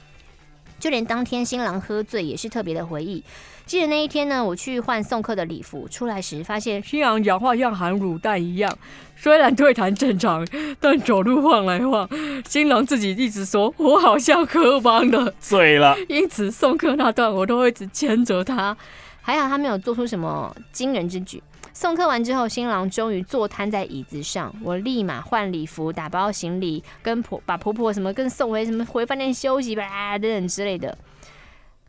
就连当天新郎喝醉也是特别的回忆。记得那一天呢，我去换送客的礼服，出来时发现新郎讲话像含卤蛋一样，虽然对谈正常，但走路晃来晃。新郎自己一直说我好像喝茫了，醉了。因此送客那段我都会一直牵着他，还好他没有做出什么惊人之举。送客完之后，新郎终于坐瘫在椅子上，我立马换礼服、打包行李，跟婆把婆婆什么跟送回什么回饭店休息吧等等之类的。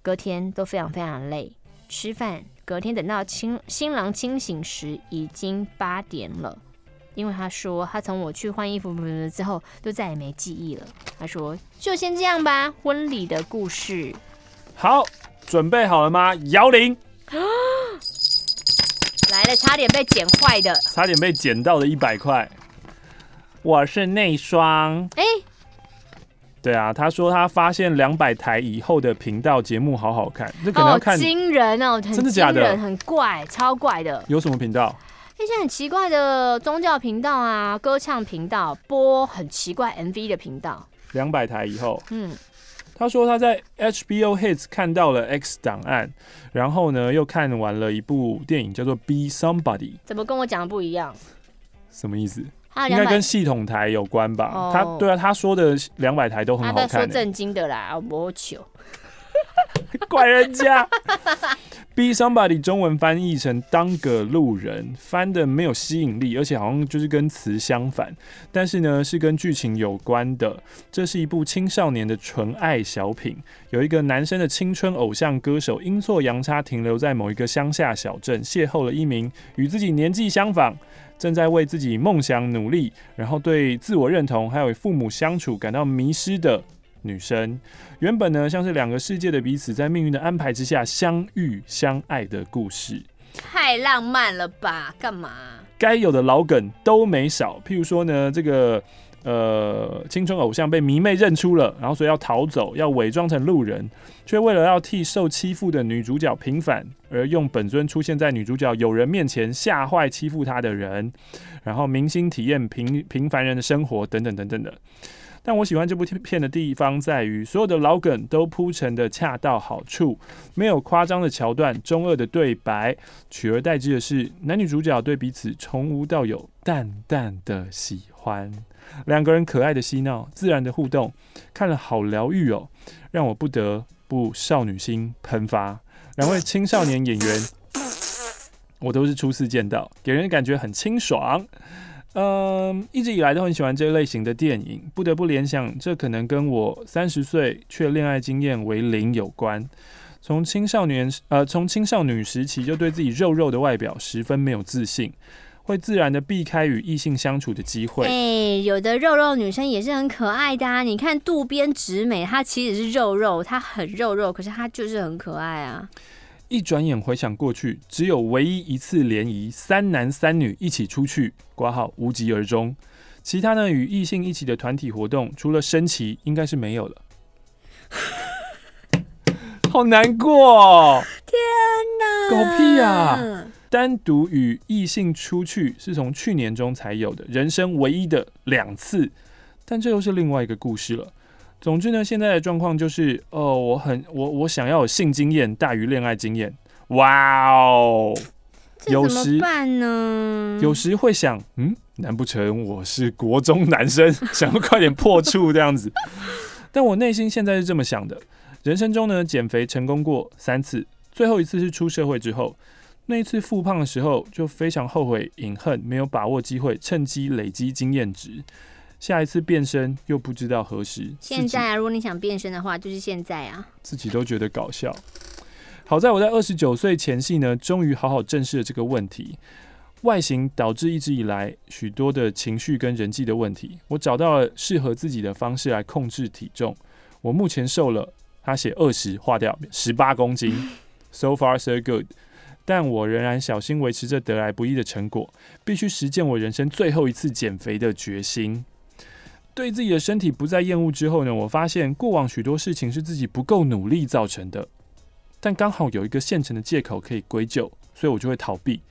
隔天都非常非常累，吃饭。隔天等到清新郎清醒时，已经八点了，因为他说他从我去换衣服之后，就再也没记忆了。他说就先这样吧。婚礼的故事，好，准备好了吗？摇铃。来了，差点被剪坏的，差点被剪到的一百块。我是内双，哎、欸，对啊，他说他发现两百台以后的频道节目好好看，那可能要看惊人哦，真的假的？很怪，超怪的。有什么频道？一些很奇怪的宗教频道啊，歌唱频道，播很奇怪 MV 的频道。两百台以后，嗯。他说他在 HBO Hits 看到了《X 档案》，然后呢又看完了一部电影叫做《Be Somebody》。怎么跟我讲的不一样？什么意思？应该跟系统台有关吧？哦、他对啊，他说的两百台都很好看、欸。他说正经的啦，我求。怪人家。Be somebody 中文翻译成当个路人，翻的没有吸引力，而且好像就是跟词相反。但是呢，是跟剧情有关的。这是一部青少年的纯爱小品。有一个男生的青春偶像歌手，阴错阳差停留在某一个乡下小镇，邂逅了一名与自己年纪相仿，正在为自己梦想努力，然后对自我认同还有父母相处感到迷失的。女生原本呢，像是两个世界的彼此，在命运的安排之下相遇相爱的故事，太浪漫了吧？干嘛？该有的老梗都没少，譬如说呢，这个呃青春偶像被迷妹认出了，然后所以要逃走，要伪装成路人，却为了要替受欺负的女主角平反，而用本尊出现在女主角友人面前，吓坏欺负她的人，然后明星体验平平凡人的生活，等等等等的。但我喜欢这部片的地方在于，所有的老梗都铺陈的恰到好处，没有夸张的桥段、中二的对白，取而代之的是男女主角对彼此从无到有淡淡的喜欢，两个人可爱的嬉闹、自然的互动，看了好疗愈哦，让我不得不少女心喷发。两位青少年演员，我都是初次见到，给人感觉很清爽。嗯，一直以来都很喜欢这类型的电影，不得不联想，这可能跟我三十岁却恋爱经验为零有关。从青少年呃，从青少女时期就对自己肉肉的外表十分没有自信，会自然的避开与异性相处的机会。哎、欸，有的肉肉女生也是很可爱的啊！你看渡边直美，她其实是肉肉，她很肉肉，可是她就是很可爱啊。一转眼回想过去，只有唯一一次联谊，三男三女一起出去，挂号无疾而终。其他呢，与异性一起的团体活动，除了升旗，应该是没有了。好难过！天哪，狗屁啊！单独与异性出去，是从去年中才有的，人生唯一的两次。但这又是另外一个故事了。总之呢，现在的状况就是，哦，我很我我想要有性经验大于恋爱经验。哇哦，有时呢？有时会想，嗯，难不成我是国中男生，想要快点破处这样子？但我内心现在是这么想的：人生中呢，减肥成功过三次，最后一次是出社会之后，那一次复胖的时候，就非常后悔、隐恨，没有把握机会，趁机累积经验值。下一次变身又不知道何时。现在啊，如果你想变身的话，就是现在啊。自己都觉得搞笑。好在我在二十九岁前夕呢，终于好好正视了这个问题。外形导致一直以来许多的情绪跟人际的问题。我找到了适合自己的方式来控制体重。我目前瘦了，他写二十，化掉十八公斤。So far so good。但我仍然小心维持着得来不易的成果，必须实践我人生最后一次减肥的决心。对自己的身体不再厌恶之后呢，我发现过往许多事情是自己不够努力造成的，但刚好有一个现成的借口可以归咎，所以我就会逃避。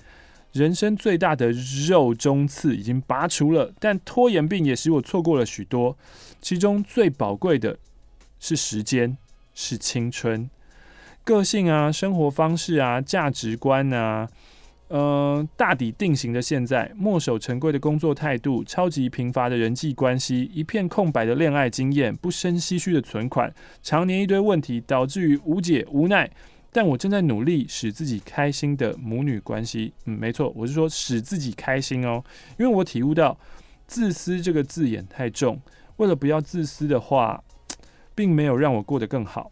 人生最大的肉中刺已经拔除了，但拖延病也使我错过了许多，其中最宝贵的是时间，是青春，个性啊，生活方式啊，价值观啊。呃，大抵定型的现在，墨守成规的工作态度，超级贫乏的人际关系，一片空白的恋爱经验，不生唏嘘的存款，常年一堆问题，导致于无解无奈。但我正在努力使自己开心的母女关系，嗯，没错，我是说使自己开心哦，因为我体悟到自私这个字眼太重，为了不要自私的话，并没有让我过得更好。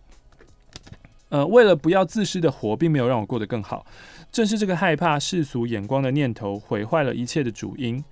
呃，为了不要自私的活，并没有让我过得更好。正是这个害怕世俗眼光的念头毁坏了一切的主因。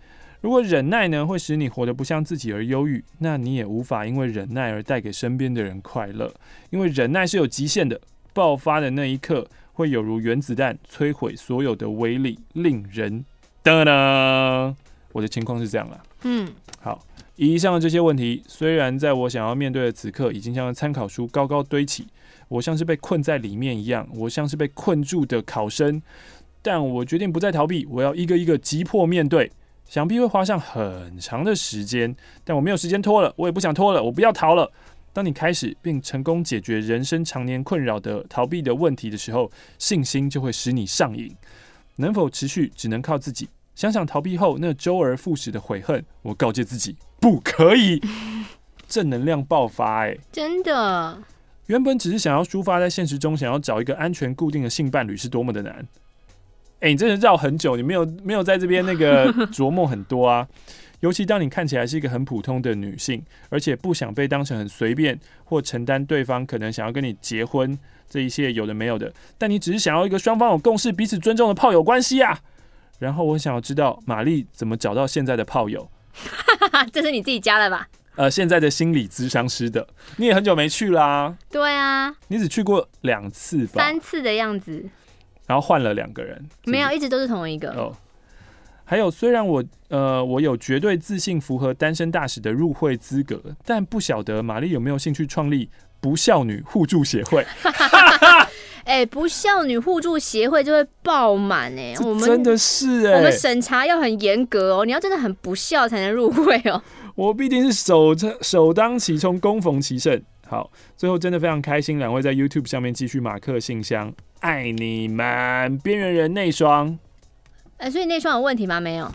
如果忍耐呢，会使你活得不像自己而忧郁，那你也无法因为忍耐而带给身边的人快乐。因为忍耐是有极限的，爆发的那一刻会有如原子弹摧毁所有的威力，令人噔噔。我的情况是这样了。嗯，好，以上的这些问题，虽然在我想要面对的此刻，已经像参考书高高堆起。我像是被困在里面一样，我像是被困住的考生，但我决定不再逃避，我要一个一个击破面对。想必会花上很长的时间，但我没有时间拖了，我也不想拖了，我不要逃了。当你开始并成功解决人生常年困扰的逃避的问题的时候，信心就会使你上瘾。能否持续，只能靠自己。想想逃避后那周而复始的悔恨，我告诫自己不可以。正能量爆发，欸，哎，真的。原本只是想要抒发，在现实中想要找一个安全固定的性伴侣是多么的难。哎、欸，你真的绕很久，你没有没有在这边那个 琢磨很多啊。尤其当你看起来是一个很普通的女性，而且不想被当成很随便或承担对方可能想要跟你结婚这一些有的没有的，但你只是想要一个双方有共识、彼此尊重的炮友关系啊。然后我想要知道玛丽怎么找到现在的炮友。这是你自己加的吧？呃，现在的心理咨商师的，你也很久没去啦、啊。对啊，你只去过两次吧？三次的样子。然后换了两个人是是？没有，一直都是同一个。哦，还有，虽然我呃我有绝对自信符合单身大使的入会资格，但不晓得玛丽有没有兴趣创立不孝女互助协会。哎、欸，不孝女互助协会就会爆满哎，我们真的是哎、欸，我们审查要很严格哦，你要真的很不孝才能入会哦。我必定是首首当其冲，攻逢其胜。好，最后真的非常开心，两位在 YouTube 上面继续马克信箱，爱你们，边缘人内双。哎、欸，所以内双有问题吗？没有。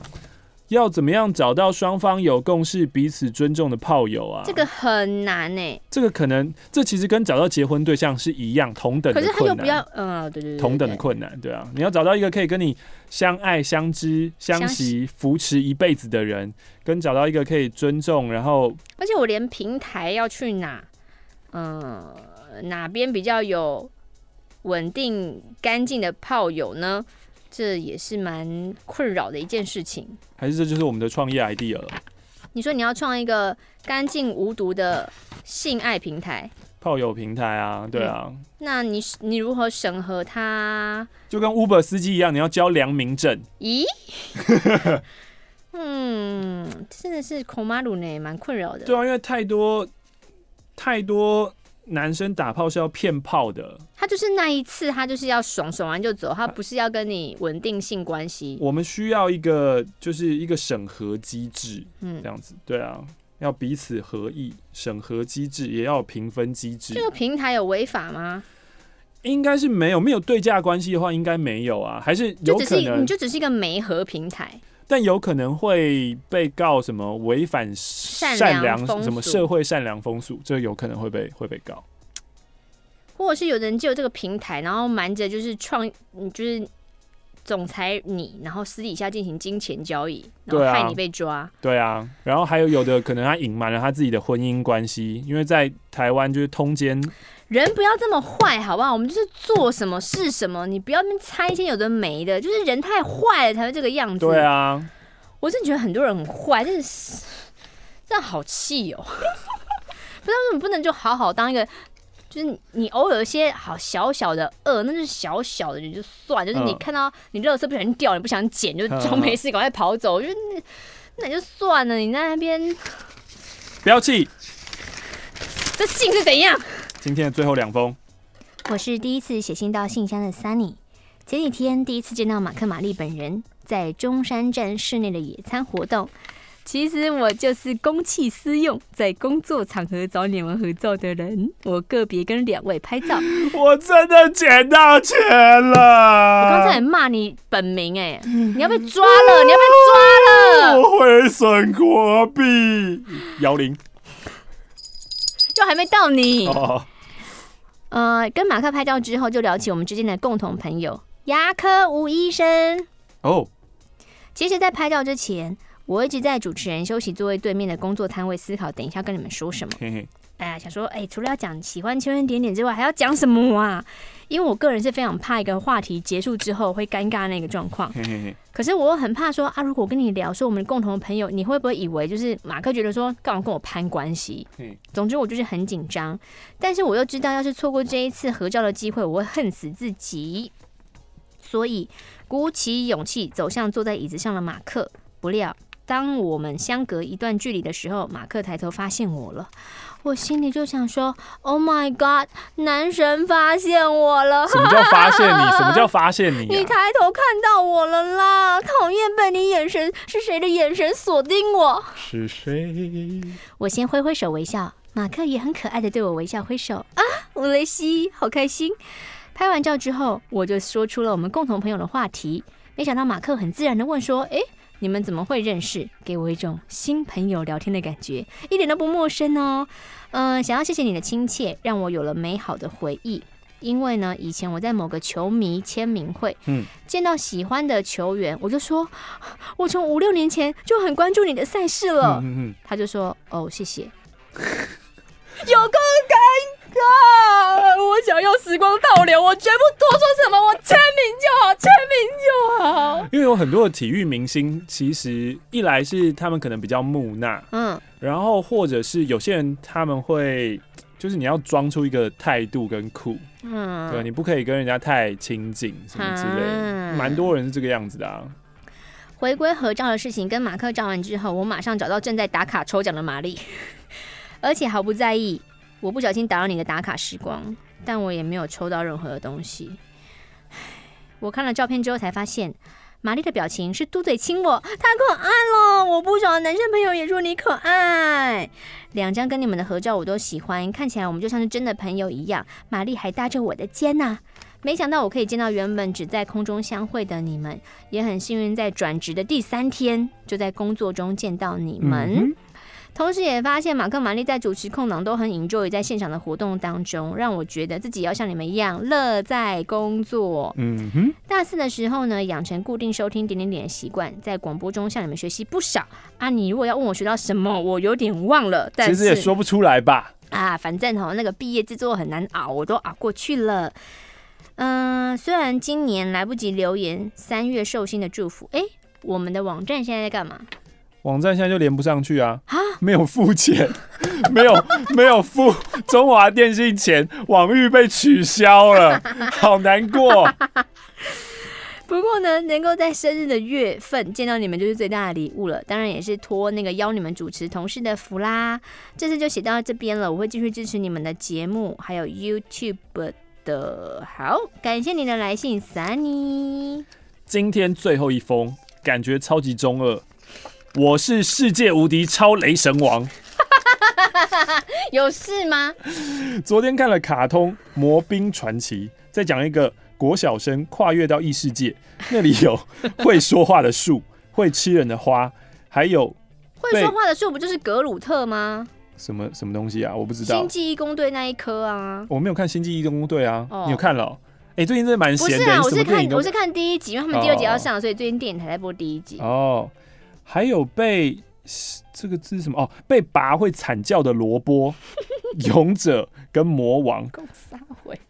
要怎么样找到双方有共识、彼此尊重的炮友啊？这个很难呢、欸。这个可能，这其实跟找到结婚对象是一样同等的困难。可是他又不要，嗯，对对对，同等的困难，对啊。你要找到一个可以跟你相爱、相知、相惜、扶持一辈子的人，跟找到一个可以尊重，然后，而且我连平台要去哪，嗯，哪边比较有稳定、干净的炮友呢？这也是蛮困扰的一件事情，还是这就是我们的创业 idea 了？你说你要创一个干净无毒的性爱平台、炮友平台啊？对啊，嗯、那你你如何审核它？就跟 Uber 司机一样，你要交良民证。咦？嗯，真的是恐马鲁呢，蛮困扰的。对啊，因为太多太多。男生打炮是要骗炮的，他就是那一次，他就是要爽爽完就走，他不是要跟你稳定性关系。我们需要一个，就是一个审核机制，嗯，这样子，对啊，要彼此合意，审核机制也要评分机制。这个平台有违法吗？应该是没有，没有对价关系的话，应该没有啊，还是有可能，就只是你就只是一个媒合平台。但有可能会被告什么违反善良什么社会善良风俗，这有可能会被会被告。或者是有人借这个平台，然后瞒着就是创，就是总裁你，然后私底下进行金钱交易，然后害你被抓。对啊，然后还有有的可能他隐瞒了他自己的婚姻关系，因为在台湾就是通奸。人不要这么坏，好不好？我们就是做什么是什么，你不要那猜一些有的没的，就是人太坏了才会这个样子。对啊，我真的觉得很多人很坏，真的是这样好气哦！不知道为什么不能就好好当一个，就是你偶尔有一些好小小的恶，那就是小小的，也就算。就是你看到你垃圾不小心掉，你不想捡，就装没事，赶快跑走。就那那就算了，你在那边不要气。这信是怎样？今天的最后两封，我是第一次写信到信箱的 Sunny。前几天第一次见到马克玛丽本人，在中山站室内的野餐活动。其实我就是公器私用，在工作场合找你们合照的人。我个别跟两位拍照，我真的捡到钱了。我刚才骂你本名，哎，你要被抓了，你要被抓了。我会损国币幺零，就还没到你。Oh. 呃，跟马克拍照之后，就聊起我们之间的共同朋友牙科吴医生。哦，oh. 其实，在拍照之前，我一直在主持人休息座位对面的工作摊位思考，等一下跟你们说什么。哎呀，想说，哎，除了要讲喜欢圈圈点点之外，还要讲什么啊？因为我个人是非常怕一个话题结束之后会尴尬那个状况。可是我又很怕说啊，如果我跟你聊说我们共同的朋友，你会不会以为就是马克觉得说干嘛跟我攀关系？总之我就是很紧张，但是我又知道，要是错过这一次合照的机会，我会恨死自己。所以鼓起勇气走向坐在椅子上的马克，不料。当我们相隔一段距离的时候，马克抬头发现我了，我心里就想说：“Oh my God，男神发现我了！”什么叫发现你？什么叫发现你啊？你抬头看到我了啦！讨厌被你眼神是谁的眼神锁定我？是谁？我先挥挥手微笑，马克也很可爱的对我微笑挥手啊！乌雷西，好开心！拍完照之后，我就说出了我们共同朋友的话题，没想到马克很自然的问说：“诶。”你们怎么会认识？给我一种新朋友聊天的感觉，一点都不陌生哦。嗯、呃，想要谢谢你的亲切，让我有了美好的回忆。因为呢，以前我在某个球迷签名会，嗯，见到喜欢的球员，我就说，我从五六年前就很关注你的赛事了。嗯嗯嗯，他就说，哦，谢谢。有够尴尬，我想要时光倒流，我绝不多说什么，我签名就好，签名就好。因为有很多的体育明星，其实一来是他们可能比较木讷，嗯，然后或者是有些人他们会，就是你要装出一个态度跟酷，嗯，对，你不可以跟人家太亲近什么之类的，蛮、嗯、多人是这个样子的啊。回归合照的事情跟马克照完之后，我马上找到正在打卡抽奖的玛丽。而且毫不在意，我不小心打扰你的打卡时光，但我也没有抽到任何的东西。我看了照片之后才发现，玛丽的表情是嘟嘴亲我，太可爱了！我不少的男生朋友也说你可爱。两张跟你们的合照我都喜欢，看起来我们就像是真的朋友一样。玛丽还搭着我的肩呢、没想到我可以见到原本只在空中相会的你们，也很幸运在转职的第三天就在工作中见到你们。同时也发现马克、玛丽在主持空档都很 enjoy 在现场的活动当中，让我觉得自己要像你们一样乐在工作。嗯哼。大四的时候呢，养成固定收听点点点的习惯，在广播中向你们学习不少啊。你如果要问我学到什么，我有点忘了，但是其实也说不出来吧。啊，反正哈，那个毕业制作很难熬，我都熬过去了。嗯、呃，虽然今年来不及留言三月寿星的祝福，哎、欸，我们的网站现在在干嘛？网站现在就连不上去啊！啊，没有付钱，没有没有付 中华电信钱，网域被取消了，好难过。不过呢，能够在生日的月份见到你们就是最大的礼物了，当然也是托那个邀你们主持同事的福啦。这次就写到这边了，我会继续支持你们的节目，还有 YouTube。的好，感谢您的来信，Sunny。今天最后一封，感觉超级中二。我是世界无敌超雷神王，有事吗？昨天看了卡通《魔兵传奇》，在讲一个国小生跨越到异世界，那里有 会说话的树，会吃人的花，还有会说话的树，不就是格鲁特吗？什么什么东西啊？我不知道。星际异攻队那一颗啊，我没有看星际异攻队啊。Oh. 你有看了、喔？哎、欸，最近真的蛮闲的。不是啊，我是看我是看第一集，因为他们第二集要上，oh. 所以最近电影台在播第一集。哦、oh.，还有被这个字是什么？哦、oh,，被拔会惨叫的萝卜 勇者跟魔王。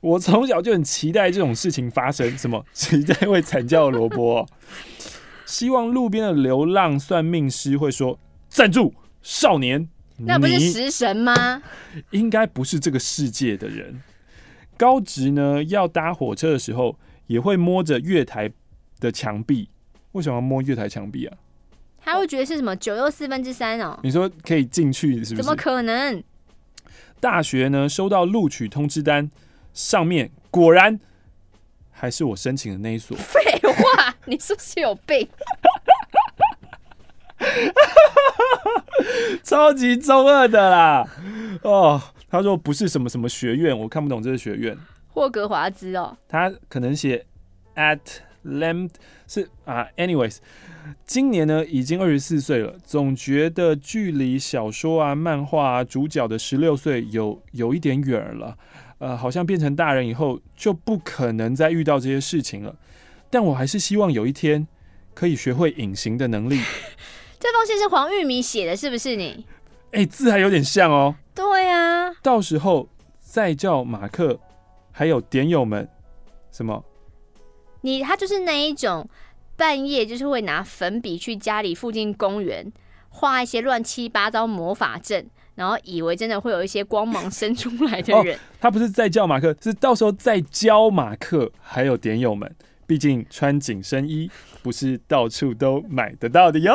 我从小就很期待这种事情发生，什么 期待会惨叫的萝卜？希望路边的流浪算命师会说：“站住，少年。”那不是食神吗？应该不是这个世界的人。高职呢，要搭火车的时候也会摸着月台的墙壁。为什么要摸月台墙壁啊？他会觉得是什么九又四分之三哦？你说可以进去是不是？怎么可能？大学呢，收到录取通知单，上面果然还是我申请的那一所。废话，你是不是有病？超级中二的啦！哦，他说不是什么什么学院，我看不懂这个学院。霍格华兹哦，他可能写 at lamp 是啊。Anyways，今年呢已经二十四岁了，总觉得距离小说啊、漫画啊主角的十六岁有有一点远了。呃，好像变成大人以后就不可能再遇到这些事情了。但我还是希望有一天可以学会隐形的能力。这封信是黄玉米写的，是不是你？哎、欸，字还有点像哦。对啊，到时候再叫马克，还有点友们，什么？你他就是那一种半夜就是会拿粉笔去家里附近公园画一些乱七八糟魔法阵，然后以为真的会有一些光芒生出来的人。哦、他不是在叫马克，是到时候再教马克，还有点友们。毕竟穿紧身衣不是到处都买得到的哟。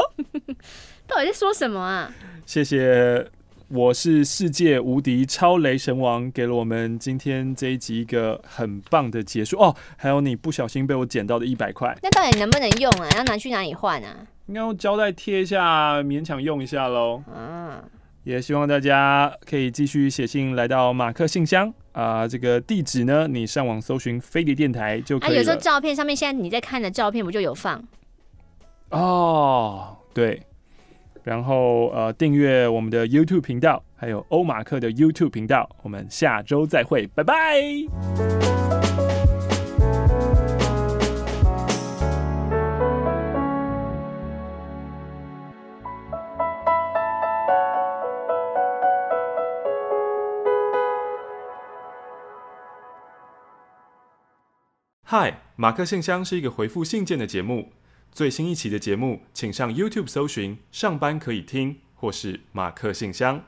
到底在说什么啊？谢谢，我是世界无敌超雷神王，给了我们今天这一集一个很棒的结束哦。还有你不小心被我捡到的一百块，那到底能不能用啊？要拿去哪里换啊？应该用胶带贴一下，勉强用一下喽。啊。也希望大家可以继续写信来到马克信箱啊、呃，这个地址呢，你上网搜寻飞碟电台就可以了。啊，有时候照片上面，现在你在看的照片不就有放？哦，对。然后呃，订阅我们的 YouTube 频道，还有欧马克的 YouTube 频道。我们下周再会，拜拜。嗨，马克信箱是一个回复信件的节目。最新一期的节目，请上 YouTube 搜寻“上班可以听”或是“马克信箱”。